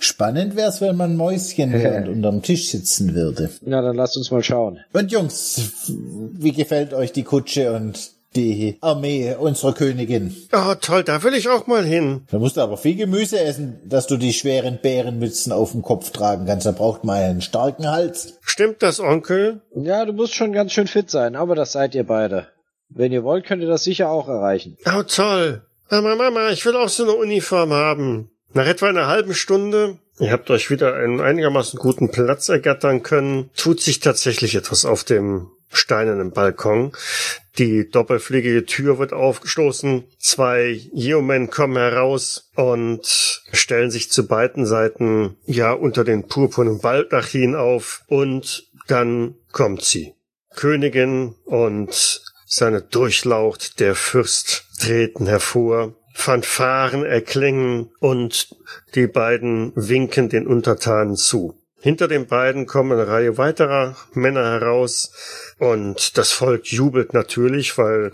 Spannend wäre es, wenn man Mäuschen und unterm Tisch sitzen würde. Na, dann lasst uns mal schauen. Und Jungs, wie gefällt euch die Kutsche und die Armee unserer Königin. Oh, toll, da will ich auch mal hin. Da musst du aber viel Gemüse essen, dass du die schweren Bärenmützen auf dem Kopf tragen kannst. Da braucht man einen starken Hals. Stimmt das, Onkel? Ja, du musst schon ganz schön fit sein, aber das seid ihr beide. Wenn ihr wollt, könnt ihr das sicher auch erreichen. Oh, toll. Mama, Mama, ich will auch so eine Uniform haben. Nach etwa einer halben Stunde, ihr habt euch wieder einen einigermaßen guten Platz ergattern können, tut sich tatsächlich etwas auf dem steinernen Balkon. Die doppelfliegige Tür wird aufgestoßen. Zwei Yeomen kommen heraus und stellen sich zu beiden Seiten ja unter den purpurnen Baldachin auf. Und dann kommt sie. Königin und seine Durchlaucht, der Fürst, treten hervor. Fanfaren erklingen und die beiden winken den Untertanen zu. Hinter den beiden kommen eine Reihe weiterer Männer heraus und das Volk jubelt natürlich, weil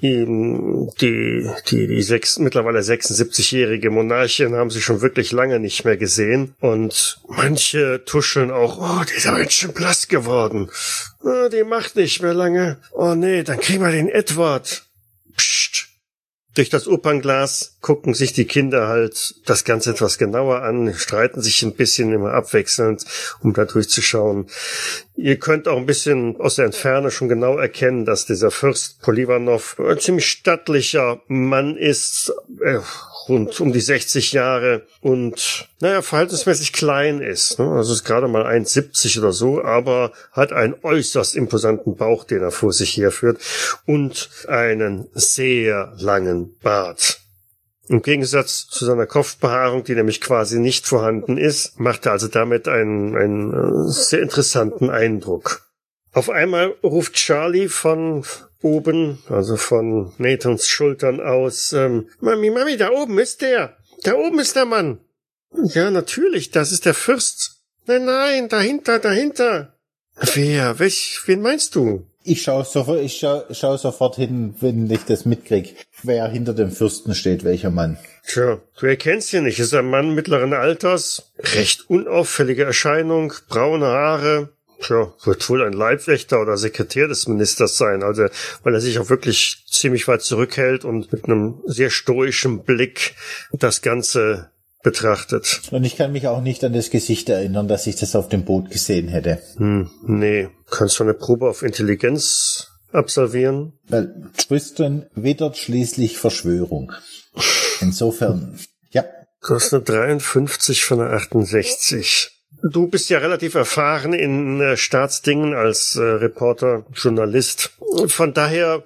ihm die, die, die sechs, mittlerweile 76-jährige Monarchin haben sie schon wirklich lange nicht mehr gesehen und manche tuscheln auch, oh, die ist aber jetzt schon blass geworden. Oh, die macht nicht mehr lange. Oh nee, dann kriegen wir den Edward. Durch das Opernglas gucken sich die Kinder halt das Ganze etwas genauer an, streiten sich ein bisschen immer abwechselnd, um da durchzuschauen. Ihr könnt auch ein bisschen aus der Entferne schon genau erkennen, dass dieser Fürst Polivanov ein ziemlich stattlicher Mann ist, äh, rund um die 60 Jahre und naja, verhältnismäßig klein ist. Ne? Also ist gerade mal 1,70 oder so, aber hat einen äußerst imposanten Bauch, den er vor sich herführt und einen sehr langen Bart. Im Gegensatz zu seiner Kopfbehaarung, die nämlich quasi nicht vorhanden ist, macht er also damit einen, einen äh, sehr interessanten Eindruck. Auf einmal ruft Charlie von oben, also von Nathans Schultern aus, ähm, Mami, Mami, da oben ist der. Da oben ist der Mann. Ja, natürlich, das ist der Fürst. Nein, nein, dahinter, dahinter. Wer? Welch, wen meinst du? Ich schaue sofort, ich schau, schau sofort hin, wenn ich das mitkrieg, wer hinter dem Fürsten steht, welcher Mann. Tja, du erkennst ihn nicht. Ist ein Mann mittleren Alters, recht unauffällige Erscheinung, braune Haare, Tja, wird wohl ein Leibwächter oder Sekretär des Ministers sein, also weil er sich auch wirklich ziemlich weit zurückhält und mit einem sehr stoischen Blick das Ganze betrachtet. Und ich kann mich auch nicht an das Gesicht erinnern, dass ich das auf dem Boot gesehen hätte. Hm, nee. Kannst du eine Probe auf Intelligenz absolvieren? Weil Tristan wittert schließlich Verschwörung. Insofern, ja. Du hast eine 53 von einer 68. Du bist ja relativ erfahren in äh, Staatsdingen als äh, Reporter, Journalist. Von daher,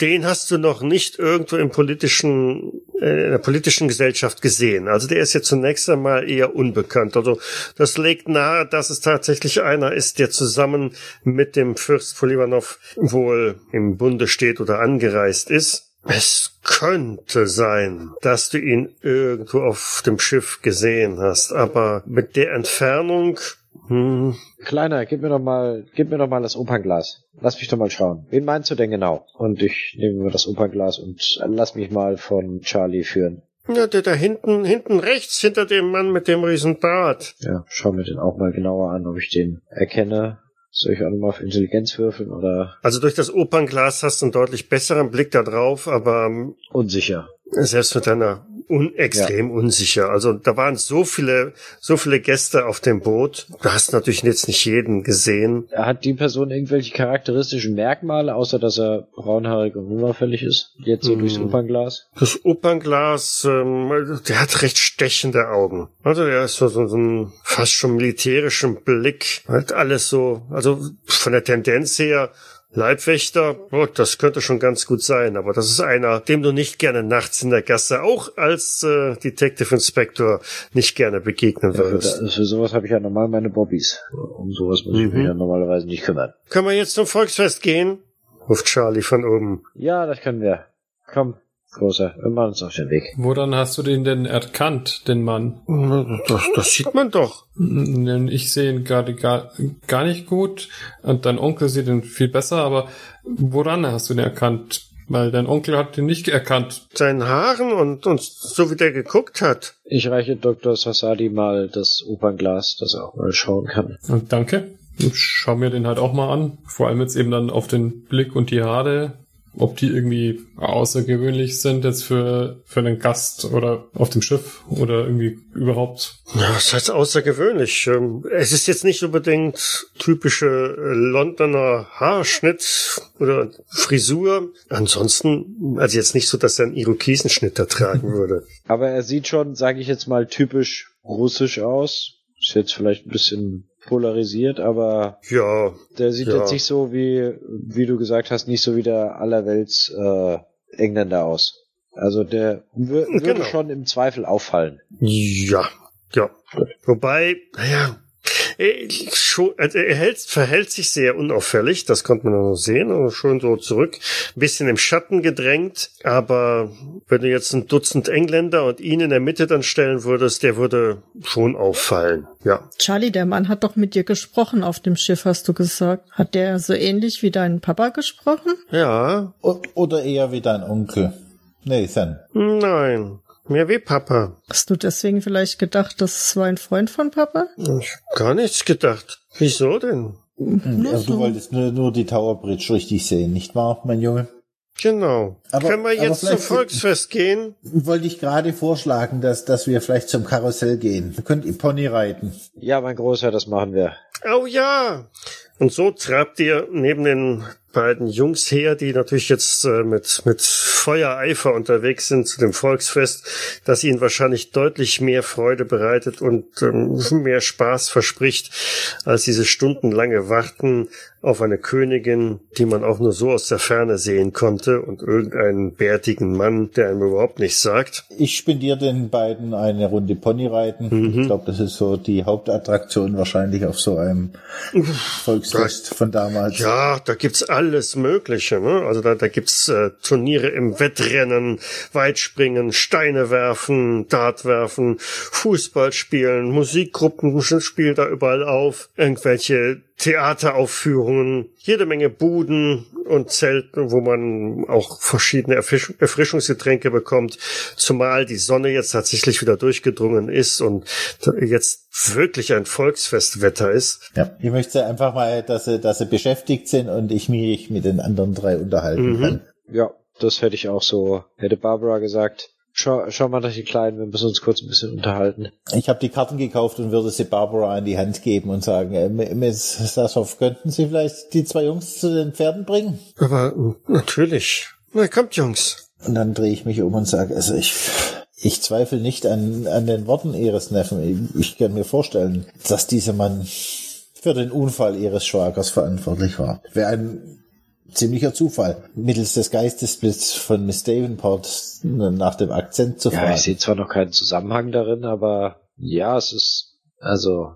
den hast du noch nicht irgendwo im politischen, äh, in der politischen Gesellschaft gesehen. Also der ist ja zunächst einmal eher unbekannt. Also das legt nahe, dass es tatsächlich einer ist, der zusammen mit dem Fürst Polivanov wohl im Bunde steht oder angereist ist. Es könnte sein, dass du ihn irgendwo auf dem Schiff gesehen hast, aber mit der Entfernung. Hm. Kleiner, gib mir doch mal, gib mir doch mal das Opernglas. Lass mich doch mal schauen. Wen meinst du denn genau? Und ich nehme mir das Opernglas und lass mich mal von Charlie führen. Ja, der da hinten, hinten rechts, hinter dem Mann mit dem riesen Bart. Ja, schau mir den auch mal genauer an, ob ich den erkenne. Soll ich auch nochmal auf Intelligenz würfeln oder? Also durch das Opernglas hast du einen deutlich besseren Blick da drauf, aber ähm, unsicher. Selbst mit deiner un extrem ja. unsicher. Also da waren so viele, so viele Gäste auf dem Boot. Du hast natürlich jetzt nicht jeden gesehen. Hat die Person irgendwelche charakteristischen Merkmale, außer dass er braunhaarig und unauffällig ist? Jetzt so hm. durchs Opernglas? Das Opernglas, ähm, der hat recht stechende Augen. Also der ist so, so, so ein fast schon militärischen Blick. Hat alles so, also von der Tendenz her Leibwächter, oh, das könnte schon ganz gut sein, aber das ist einer, dem du nicht gerne nachts in der Gasse, auch als äh, Detective Inspector, nicht gerne begegnen würdest. Ja, für, sowas habe ich ja normal meine Bobbys. Um sowas muss mhm. ich mich ja normalerweise nicht kümmern. Können wir jetzt zum Volksfest gehen? ruft Charlie von oben. Ja, das können wir. Komm, Großer, wir machen uns auf den Weg. Woran hast du den denn erkannt, den Mann? Das, das sieht man doch. Ich sehe ihn gerade gar, gar nicht gut und dein Onkel sieht ihn viel besser, aber woran hast du ihn erkannt? Weil dein Onkel hat ihn nicht erkannt. Seinen Haaren und, und so wie der geguckt hat. Ich reiche Dr. Sassadi mal das Opernglas, dass er auch mal schauen kann. Und danke. Ich schau mir den halt auch mal an. Vor allem jetzt eben dann auf den Blick und die Haare ob die irgendwie außergewöhnlich sind jetzt für, für einen Gast oder auf dem Schiff oder irgendwie überhaupt. Ja, das heißt außergewöhnlich. Ähm, es ist jetzt nicht unbedingt typische äh, Londoner Haarschnitt oder Frisur. Ansonsten, also jetzt nicht so, dass er einen Irokesenschnitt da tragen würde. Aber er sieht schon, sage ich jetzt mal, typisch russisch aus. Ist jetzt vielleicht ein bisschen polarisiert, aber ja, der sieht ja. jetzt nicht so wie, wie du gesagt hast, nicht so wie der allerwelts äh, Engländer aus. Also der würde genau. schon im Zweifel auffallen. Ja, ja. Wobei, naja, er hält, verhält sich sehr unauffällig, das konnte man noch sehen, also schon so zurück, ein bisschen im Schatten gedrängt, aber wenn du jetzt ein Dutzend Engländer und ihn in der Mitte dann stellen würdest, der würde schon auffallen, ja. Charlie, der Mann hat doch mit dir gesprochen auf dem Schiff, hast du gesagt. Hat der so ähnlich wie dein Papa gesprochen? Ja. Oder eher wie dein Onkel. Nathan. Nein. Mehr wie Papa. Hast du deswegen vielleicht gedacht, das war ein Freund von Papa? Ich hab gar nichts gedacht. Wieso denn? Hm, also du wolltest nur, nur die Tower Bridge richtig sehen, nicht wahr, mein Junge? Genau. Aber, Können wir jetzt zum Volksfest gehen? Wollte ich gerade vorschlagen, dass, dass wir vielleicht zum Karussell gehen. Ihr könnt ihr Pony reiten. Ja, mein Großer, das machen wir. Oh ja. Und so trabt ihr neben den beiden Jungs her, die natürlich jetzt äh, mit, mit Feuereifer unterwegs sind zu dem Volksfest, das ihnen wahrscheinlich deutlich mehr Freude bereitet und ähm, mehr Spaß verspricht, als diese stundenlange Warten auf eine Königin, die man auch nur so aus der Ferne sehen konnte und irgendeinen bärtigen Mann, der einem überhaupt nichts sagt. Ich spendiere den beiden eine Runde Ponyreiten. Mhm. Ich glaube, das ist so die Hauptattraktion wahrscheinlich auf so einem Volksfest von damals. Ja, da gibt's alles Mögliche. Ne? Also da, da gibt's äh, Turniere im Wettrennen, Weitspringen, Steine werfen, Dart werfen, Fußball spielen, Musikgruppen spielen da überall auf, irgendwelche Theateraufführungen, jede Menge Buden und Zelten, wo man auch verschiedene Erfrisch Erfrischungsgetränke bekommt, zumal die Sonne jetzt tatsächlich wieder durchgedrungen ist und jetzt wirklich ein Volksfestwetter ist. Ja, ich möchte einfach mal, dass sie, dass sie beschäftigt sind und ich mich mit den anderen drei unterhalten mhm. kann. Ja, das hätte ich auch so, hätte Barbara gesagt. Schau, schau mal nach die Kleinen, wir müssen uns kurz ein bisschen unterhalten. Ich habe die Karten gekauft und würde sie Barbara in die Hand geben und sagen, äh, Miss Sassoff, könnten Sie vielleicht die zwei Jungs zu den Pferden bringen? Aber natürlich. Na, kommt, Jungs. Und dann drehe ich mich um und sage, also ich, ich zweifle nicht an, an den Worten ihres Neffen. Ich, ich kann mir vorstellen, dass dieser Mann für den Unfall ihres Schwagers verantwortlich war. Wäre ein ziemlicher Zufall, mittels des Geistesblitz von Miss Davenport nach dem Akzent zu fragen. Ja, ich sehe zwar noch keinen Zusammenhang darin, aber ja, es ist, also,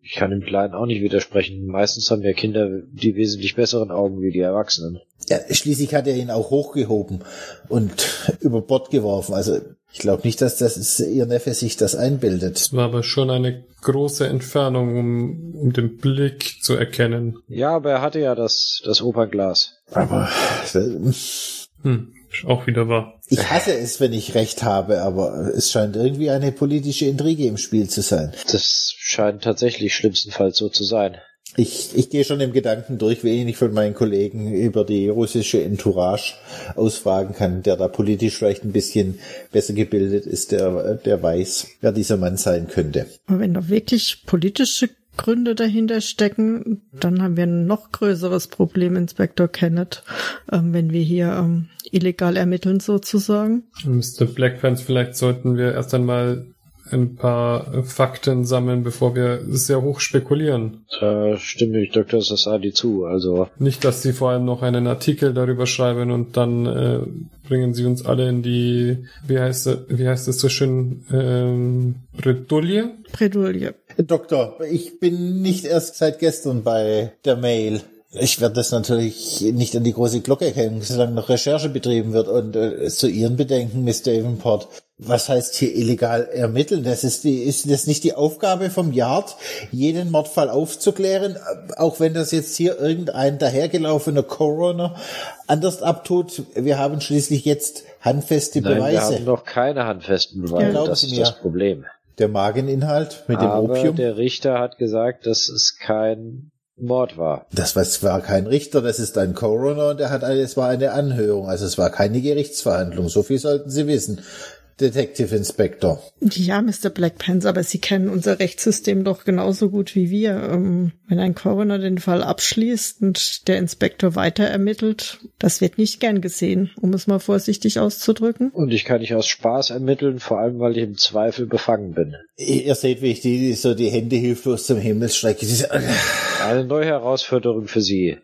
ich kann dem Kleinen auch nicht widersprechen. Meistens haben ja Kinder die wesentlich besseren Augen wie die Erwachsenen. Ja, schließlich hat er ihn auch hochgehoben und über Bord geworfen. Also ich glaube nicht, dass das ihr Neffe sich das einbildet. Es war aber schon eine große Entfernung, um, um den Blick zu erkennen. Ja, aber er hatte ja das, das Opernglas. Aber Hm, auch wieder wahr. ich hasse es, wenn ich recht habe, aber es scheint irgendwie eine politische Intrige im Spiel zu sein. Das scheint tatsächlich schlimmstenfalls so zu sein. Ich, ich gehe schon im Gedanken durch, wen ich von meinen Kollegen über die russische Entourage ausfragen kann, der da politisch vielleicht ein bisschen besser gebildet ist, der, der weiß, wer dieser Mann sein könnte. Aber wenn da wirklich politische Gründe dahinter stecken, dann haben wir ein noch größeres Problem, Inspektor Kenneth, ähm, wenn wir hier ähm, illegal ermitteln sozusagen. Mr. Blackpants, vielleicht sollten wir erst einmal ein paar Fakten sammeln, bevor wir sehr hoch spekulieren. Da stimme ich Dr. Sassadi zu. Also, Nicht, dass Sie vor allem noch einen Artikel darüber schreiben und dann äh, bringen Sie uns alle in die, wie heißt es, wie heißt es so schön, ähm, Bredouille? Bredouille. Doktor, ich bin nicht erst seit gestern bei der Mail. Ich werde das natürlich nicht an die große Glocke hängen, solange noch Recherche betrieben wird. Und äh, zu Ihren Bedenken, Miss Davenport, was heißt hier illegal ermitteln? Das ist, die, ist das nicht die Aufgabe vom Yard, jeden Mordfall aufzuklären, auch wenn das jetzt hier irgendein dahergelaufener Coroner anders abtut. Wir haben schließlich jetzt handfeste nein, wir Beweise. haben noch keine handfesten Ja, Beweise. glauben das ist mir. das Problem. Der Mageninhalt mit dem Aber Opium. der Richter hat gesagt, dass es kein Mord war. Das war, kein Richter, das ist ein Coroner und er hat eine, es war eine Anhörung, also es war keine Gerichtsverhandlung. So viel sollten Sie wissen. Detective Inspector. Ja, Mr. Blackpants, aber Sie kennen unser Rechtssystem doch genauso gut wie wir. Ähm, wenn ein Coroner den Fall abschließt und der Inspektor weiter ermittelt, das wird nicht gern gesehen, um es mal vorsichtig auszudrücken. Und ich kann nicht aus Spaß ermitteln, vor allem weil ich im Zweifel befangen bin. Ihr seht, wie ich die, so die Hände hilflos zum Himmel strecke. Eine neue Herausforderung für Sie.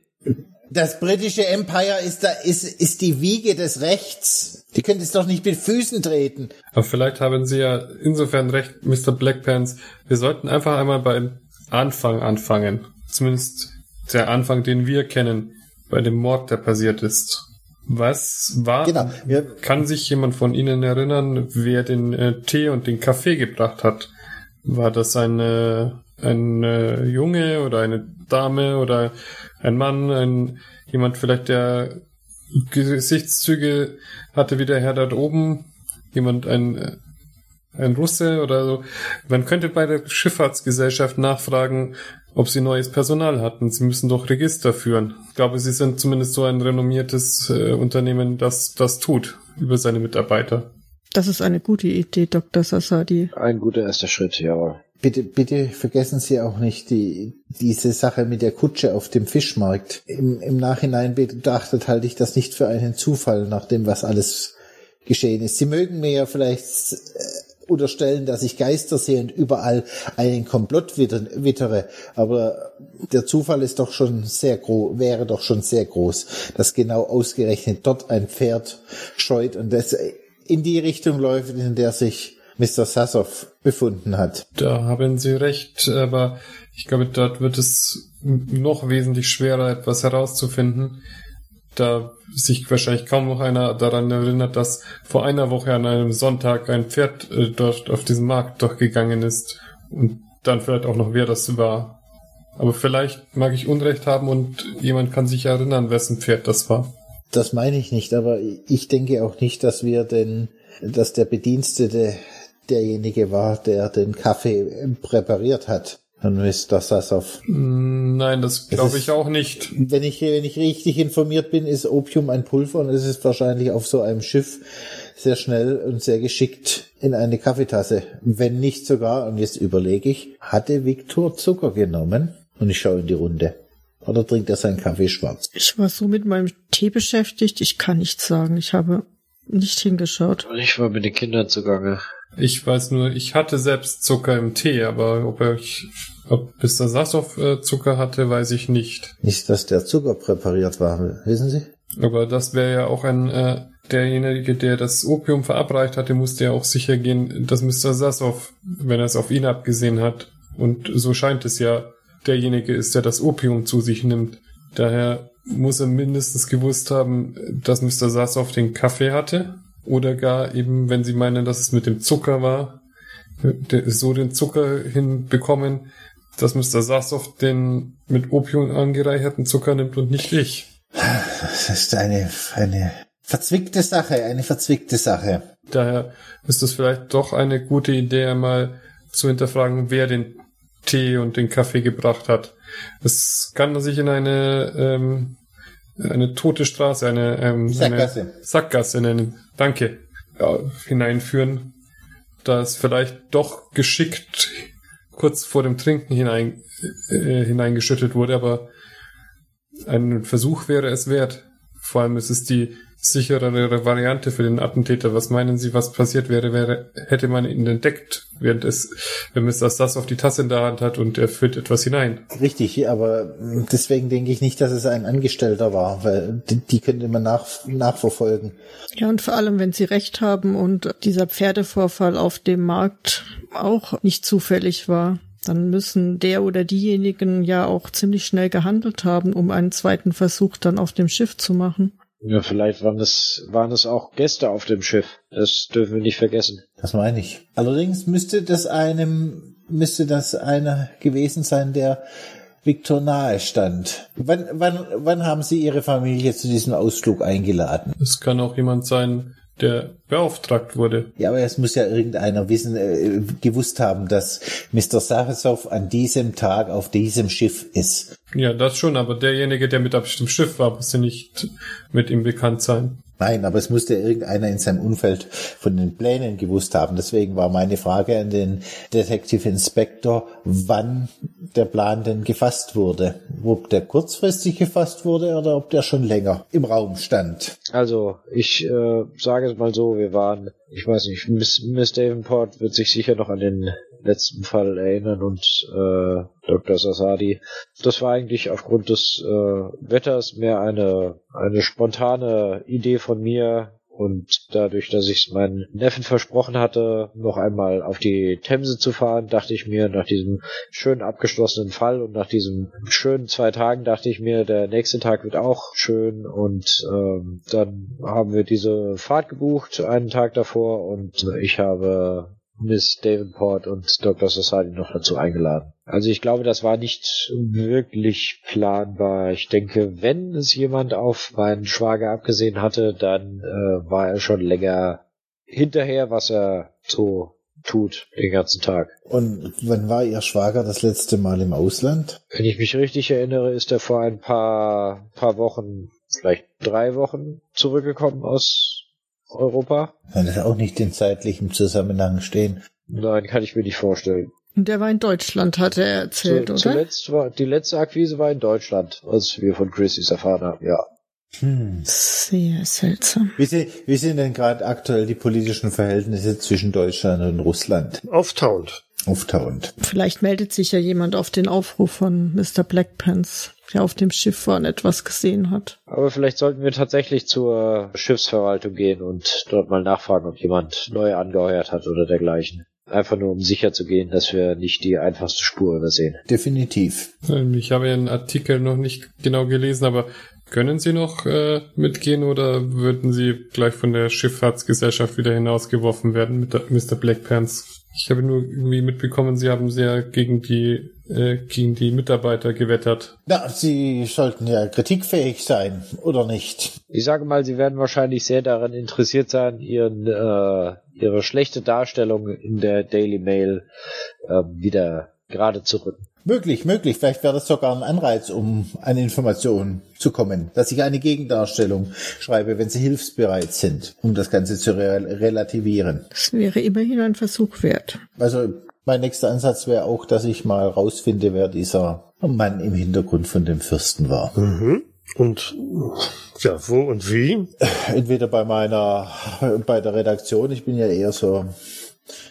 Das britische Empire ist da, ist, ist die Wiege des Rechts. Die könnt es doch nicht mit Füßen treten. Aber vielleicht haben Sie ja insofern recht, Mr. Blackpants. Wir sollten einfach einmal beim Anfang anfangen. Zumindest der Anfang, den wir kennen, bei dem Mord, der passiert ist. Was war? Genau. Wir, Kann sich jemand von Ihnen erinnern, wer den äh, Tee und den Kaffee gebracht hat? War das eine, ein äh, Junge oder eine Dame oder ein Mann, ein jemand vielleicht, der Gesichtszüge hatte wie der Herr dort oben? Jemand, ein, äh, ein Russe oder so? Man könnte bei der Schifffahrtsgesellschaft nachfragen, ob sie neues Personal hatten. Sie müssen doch Register führen. Ich glaube, sie sind zumindest so ein renommiertes äh, Unternehmen, das das tut über seine Mitarbeiter. Das ist eine gute Idee, Dr. Sassadi. Ein guter erster Schritt, jawohl. Bitte, bitte vergessen Sie auch nicht die, diese Sache mit der Kutsche auf dem Fischmarkt. Im, Im Nachhinein betrachtet halte ich das nicht für einen Zufall, nach dem, was alles geschehen ist. Sie mögen mir ja vielleicht äh, unterstellen, dass ich Geister sehe und überall einen Komplott witter- wittere, aber der Zufall ist doch schon sehr groß, wäre doch schon sehr groß, dass genau ausgerechnet dort ein Pferd scheut und das in die Richtung läuft, in der sich Mr. Sassoff befunden hat. Da haben Sie recht, aber ich glaube, dort wird es noch wesentlich schwerer, etwas herauszufinden, da sich wahrscheinlich kaum noch einer daran erinnert, dass vor einer Woche an einem Sonntag ein Pferd äh, dort auf diesem Markt durchgegangen ist und dann vielleicht auch noch wer das war. Aber vielleicht mag ich Unrecht haben und jemand kann sich erinnern, wessen Pferd das war. Das meine ich nicht, aber ich denke auch nicht, dass wir den, dass der Bedienstete derjenige war, der den Kaffee präpariert hat. Und Mr. Sassoff. Nein, das glaube ist- ich auch nicht. Wenn ich, wenn ich richtig informiert bin, ist Opium ein Pulver und es ist wahrscheinlich auf so einem Schiff sehr schnell und sehr geschickt in eine Kaffeetasse. Wenn nicht sogar, und jetzt überlege ich, hatte Viktor Zucker genommen? Und ich schaue in die Runde. Oder trinkt er seinen Kaffee schwarz? Ich war so mit meinem Tee beschäftigt, ich kann nichts sagen. Ich habe nicht hingeschaut. Ich war mit den Kindern zugange. Ich weiß nur, ich hatte selbst Zucker im Tee, aber ob ich, ob Mr. Sassow äh, Zucker hatte, weiß ich nicht. Nicht, dass der Zucker präpariert war, wissen Sie? Aber das wäre ja auch ein, äh, derjenige, der das Opium verabreicht hatte, musste ja auch sicher gehen, dass Mr. Sassow, wenn er es auf ihn abgesehen hat, und so scheint es ja, derjenige ist, der das Opium zu sich nimmt. Daher muss er mindestens gewusst haben, dass Mr. Sassow den Kaffee hatte. Oder gar eben, wenn sie meinen, dass es mit dem Zucker war, so den Zucker hinbekommen, dass Mr. Sassow den mit Opium angereicherten Zucker nimmt und nicht ich. Das ist eine, eine verzwickte Sache, eine verzwickte Sache. Daher ist es vielleicht doch eine gute Idee, einmal zu hinterfragen, wer den Tee und den Kaffee gebracht hat. Es kann sich in eine ähm, eine tote Straße, eine, ähm, Sackgasse. eine Sackgasse nennen. Danke. Ja, hineinführen, da es vielleicht doch geschickt kurz vor dem Trinken hinein, äh, hineingeschüttet wurde, aber ein Versuch wäre es wert. Vor allem ist es die sicherere Variante für den Attentäter. Was meinen Sie, was passiert wäre, wäre, hätte man ihn entdeckt, während es, wenn Mr. das auf die Tasse in der Hand hat und er füllt etwas hinein. Richtig, aber deswegen denke ich nicht, dass es ein Angestellter war, weil die, die könnte man nach, nachverfolgen. Ja, und vor allem, wenn Sie recht haben und dieser Pferdevorfall auf dem Markt auch nicht zufällig war. Dann müssen der oder diejenigen ja auch ziemlich schnell gehandelt haben, um einen zweiten Versuch dann auf dem Schiff zu machen. Ja, vielleicht waren es, waren es auch Gäste auf dem Schiff. Das dürfen wir nicht vergessen. Das meine ich. Allerdings müsste das einem, müsste das einer gewesen sein, der Viktor nahe stand. Wann, wann, wann haben Sie Ihre Familie zu diesem Ausflug eingeladen? Es kann auch jemand sein, der beauftragt wurde. Ja, aber es muss ja irgendeiner wissen, äh, gewusst haben, dass Mr. Sachesow an diesem Tag auf diesem Schiff ist. Ja, das schon, aber derjenige, der mit auf dem Schiff war, musste nicht mit ihm bekannt sein. Nein, aber es musste irgendeiner in seinem Umfeld von den Plänen gewusst haben. Deswegen war meine Frage an den Detective Inspector, wann der Plan denn gefasst wurde. Ob der kurzfristig gefasst wurde oder ob der schon länger im Raum stand. Also, ich äh, sage es mal so, wir waren, ich weiß nicht, Miss, Miss Davenport wird sich sicher noch an den letzten Fall erinnern und äh, Dr. Sasadi. Das war eigentlich aufgrund des äh, Wetters mehr eine, eine spontane Idee von mir und dadurch, dass ich es meinen Neffen versprochen hatte, noch einmal auf die Themse zu fahren, dachte ich mir, nach diesem schön abgeschlossenen Fall und nach diesen schönen zwei Tagen, dachte ich mir, der nächste Tag wird auch schön. Und ähm, dann haben wir diese Fahrt gebucht, einen Tag davor, und ich habe Miss Davenport und Dr. Society noch dazu eingeladen. Also ich glaube, das war nicht wirklich planbar. Ich denke, wenn es jemand auf meinen Schwager abgesehen hatte, dann äh, war er schon länger hinterher, was er so tut den ganzen Tag. Und wann war Ihr Schwager das letzte Mal im Ausland? Wenn ich mich richtig erinnere, ist er vor ein paar, paar Wochen, vielleicht drei Wochen zurückgekommen aus Europa? Kann das auch nicht in zeitlichem Zusammenhang stehen? Nein, kann ich mir nicht vorstellen. Und der war in Deutschland, hat er erzählt, Zu, oder? Zuletzt war, die letzte Akquise war in Deutschland, als wir von Chrissys erfahren haben, ja. Hm. Sehr seltsam. Wie, sind, wie sind denn gerade aktuell die politischen Verhältnisse zwischen Deutschland und Russland Auftauend. auftauend? Vielleicht meldet sich ja jemand auf den Aufruf von Mr. Blackpants, der auf dem Schiff war und etwas gesehen hat. Aber vielleicht sollten wir tatsächlich zur Schiffsverwaltung gehen und dort mal nachfragen, ob jemand neu angeheuert hat oder dergleichen. Einfach nur, um sicher zu gehen, dass wir nicht die einfachste Spur übersehen. Definitiv. Ähm, Ich habe Ihren Artikel noch nicht genau gelesen, aber können Sie noch äh, mitgehen oder würden Sie gleich von der Schifffahrtsgesellschaft wieder hinausgeworfen werden mit der, Mr. Blackpants? Ich habe nur irgendwie mitbekommen, Sie haben sehr gegen die äh, gegen die Mitarbeiter gewettert. Na, Sie sollten ja kritikfähig sein, oder nicht? Ich sage mal, Sie werden wahrscheinlich sehr daran interessiert sein, ihren, äh, ihre schlechte Darstellung in der Daily Mail äh, wieder gerade zu rücken. Möglich, möglich. Vielleicht wäre das sogar ein Anreiz, um an Informationen zu kommen, dass ich eine Gegendarstellung schreibe, wenn Sie hilfsbereit sind, um das Ganze zu re relativieren. Das wäre immerhin ein Versuch wert. Also mein nächster Ansatz wäre auch, dass ich mal rausfinde, wer dieser Mann im Hintergrund von dem Fürsten war. Mhm. Und ja, wo und wie? Entweder bei meiner, bei der Redaktion, ich bin ja eher so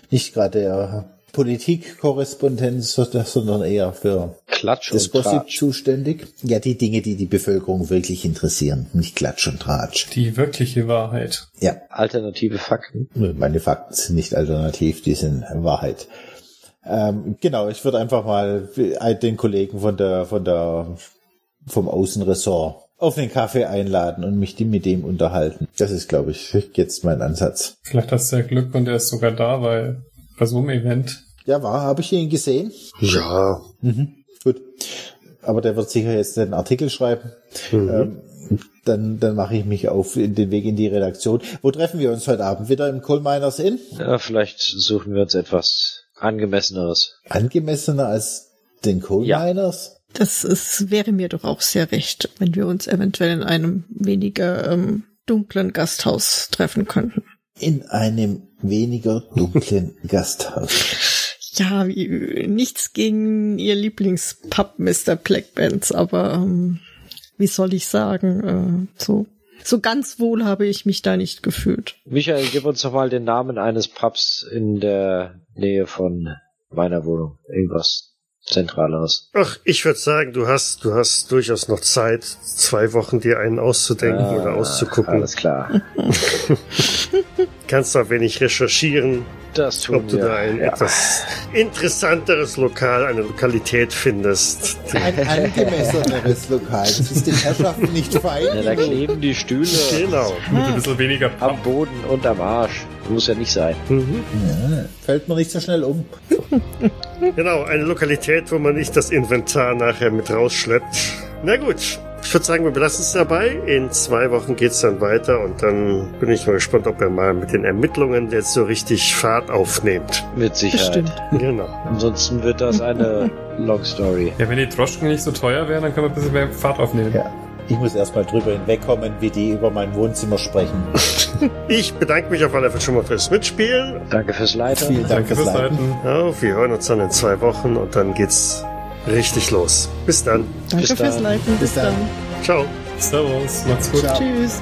nicht gerade der Politikkorrespondent, sondern eher für Klatsch das und Gossip Tratsch. zuständig. Ja, die Dinge, die die Bevölkerung wirklich interessieren, nicht Klatsch und Tratsch. Die wirkliche Wahrheit. Ja, Alternative Fakten. Meine Fakten sind nicht alternativ, die sind Wahrheit. Ähm, genau, ich würde einfach mal den Kollegen von der, von der, vom Außenressort auf den Kaffee einladen und mich mit dem unterhalten. Das ist, glaube ich, jetzt mein Ansatz. Vielleicht hast du ja Glück und er ist sogar da, weil bei so einem Event. Ja, war, habe ich ihn gesehen? Ja. Mhm, gut. Aber der wird sicher jetzt einen Artikel schreiben. Ähm, dann, dann mache ich mich auf in den Weg in die Redaktion. Wo treffen wir uns heute Abend? Wieder im Coal Miners Inn? Ja, vielleicht suchen wir uns etwas angemesseneres. Angemessener als den Coal Ja. Miners? Das ist, wäre mir doch auch sehr recht, wenn wir uns eventuell in einem weniger ähm, dunklen Gasthaus treffen könnten. In einem weniger dunklen Gasthaus. Ja, wie, nichts gegen ihr Lieblingspub, Mr. Blackbands, aber ähm, wie soll ich sagen, äh, so, so ganz wohl habe ich mich da nicht gefühlt. Michael, gib uns doch mal den Namen eines Pubs in der Nähe von meiner Wohnung. Irgendwas Zentraleres. Ach, ich würde sagen, du hast, du hast durchaus noch Zeit, zwei Wochen dir einen auszudenken Ah, oder auszugucken. Alles klar. Kannst du ein wenig recherchieren, Das tun ob du wir. da ein ja. etwas interessanteres Lokal, eine Lokalität findest. Ein angemesseneres Lokal. Das ist den Herrschaften nicht fein. ja, da kleben die Stühle Genau. Mit ein bisschen weniger Pub. am Boden und am Arsch. Muss ja nicht sein. Mhm. Ja, fällt mir nicht so schnell um. Genau, eine Lokalität, wo man nicht das Inventar nachher mit rausschleppt. Na gut, ich würde sagen, wir belassen es dabei. In zwei Wochen geht's dann weiter und dann bin ich mal gespannt, ob er mal mit den Ermittlungen jetzt so richtig Fahrt aufnimmt. Mit Sicherheit. Bestimmt. Genau. Ansonsten wird das eine Long Story. Ja, wenn die Droschken nicht so teuer wären, dann können wir ein bisschen mehr Fahrt aufnehmen. Ja. Ich muss erstmal drüber hinwegkommen, wie die über mein Wohnzimmer sprechen. Ich bedanke mich auf alle Fälle schon mal fürs Mitspielen. Danke fürs Leiten. Vielen Dank Danke fürs fürs Leiten. Leiten. Ja, wir hören uns dann in zwei Wochen und dann geht's richtig los. Bis dann. Danke Bis fürs dann. Leiten. Bis dann. Ciao. Servus, macht's gut. Ciao. Tschüss.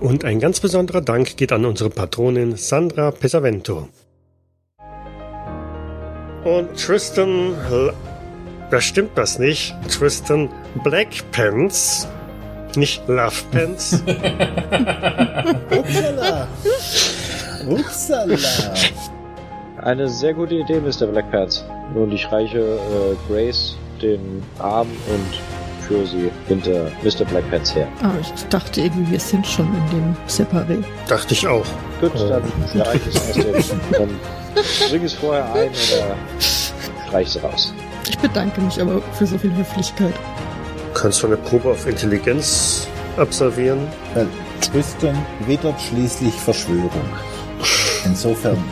Und ein ganz besonderer Dank geht an unsere Patronin Sandra Pesavento. Und Tristan, da stimmt was nicht, Tristan Blackpants, nicht Lovepants. Upsala. Upsala. Eine sehr gute Idee, Mr. Blackpants. Nun, ich reiche äh, Grace den Arm und führe sie hinter Mr. Blackpants her. Ah, ich dachte irgendwie, wir sind schon in dem Separé. Dachte ich auch. Gut, dann reiche ich es aus dem. Dann bring es vorher ein oder streich es raus. Ich bedanke mich aber für so viel Höflichkeit. Kannst du eine Probe auf Intelligenz absolvieren? Tristan wittert schließlich Verschwörung. Insofern,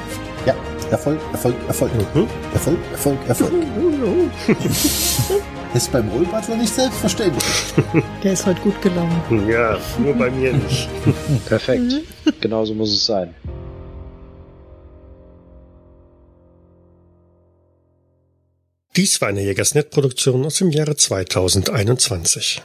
Erfolg, Erfolg, Erfolg. Mhm. Erfolg, Erfolg, Erfolg. Ist beim Rollbutler nicht selbstverständlich. Der ist heute gut gelaunt. Ja, nur bei mir nicht. Perfekt. Genauso muss es sein. Dies war eine Jägersnet-Produktion aus dem Jahre 2021.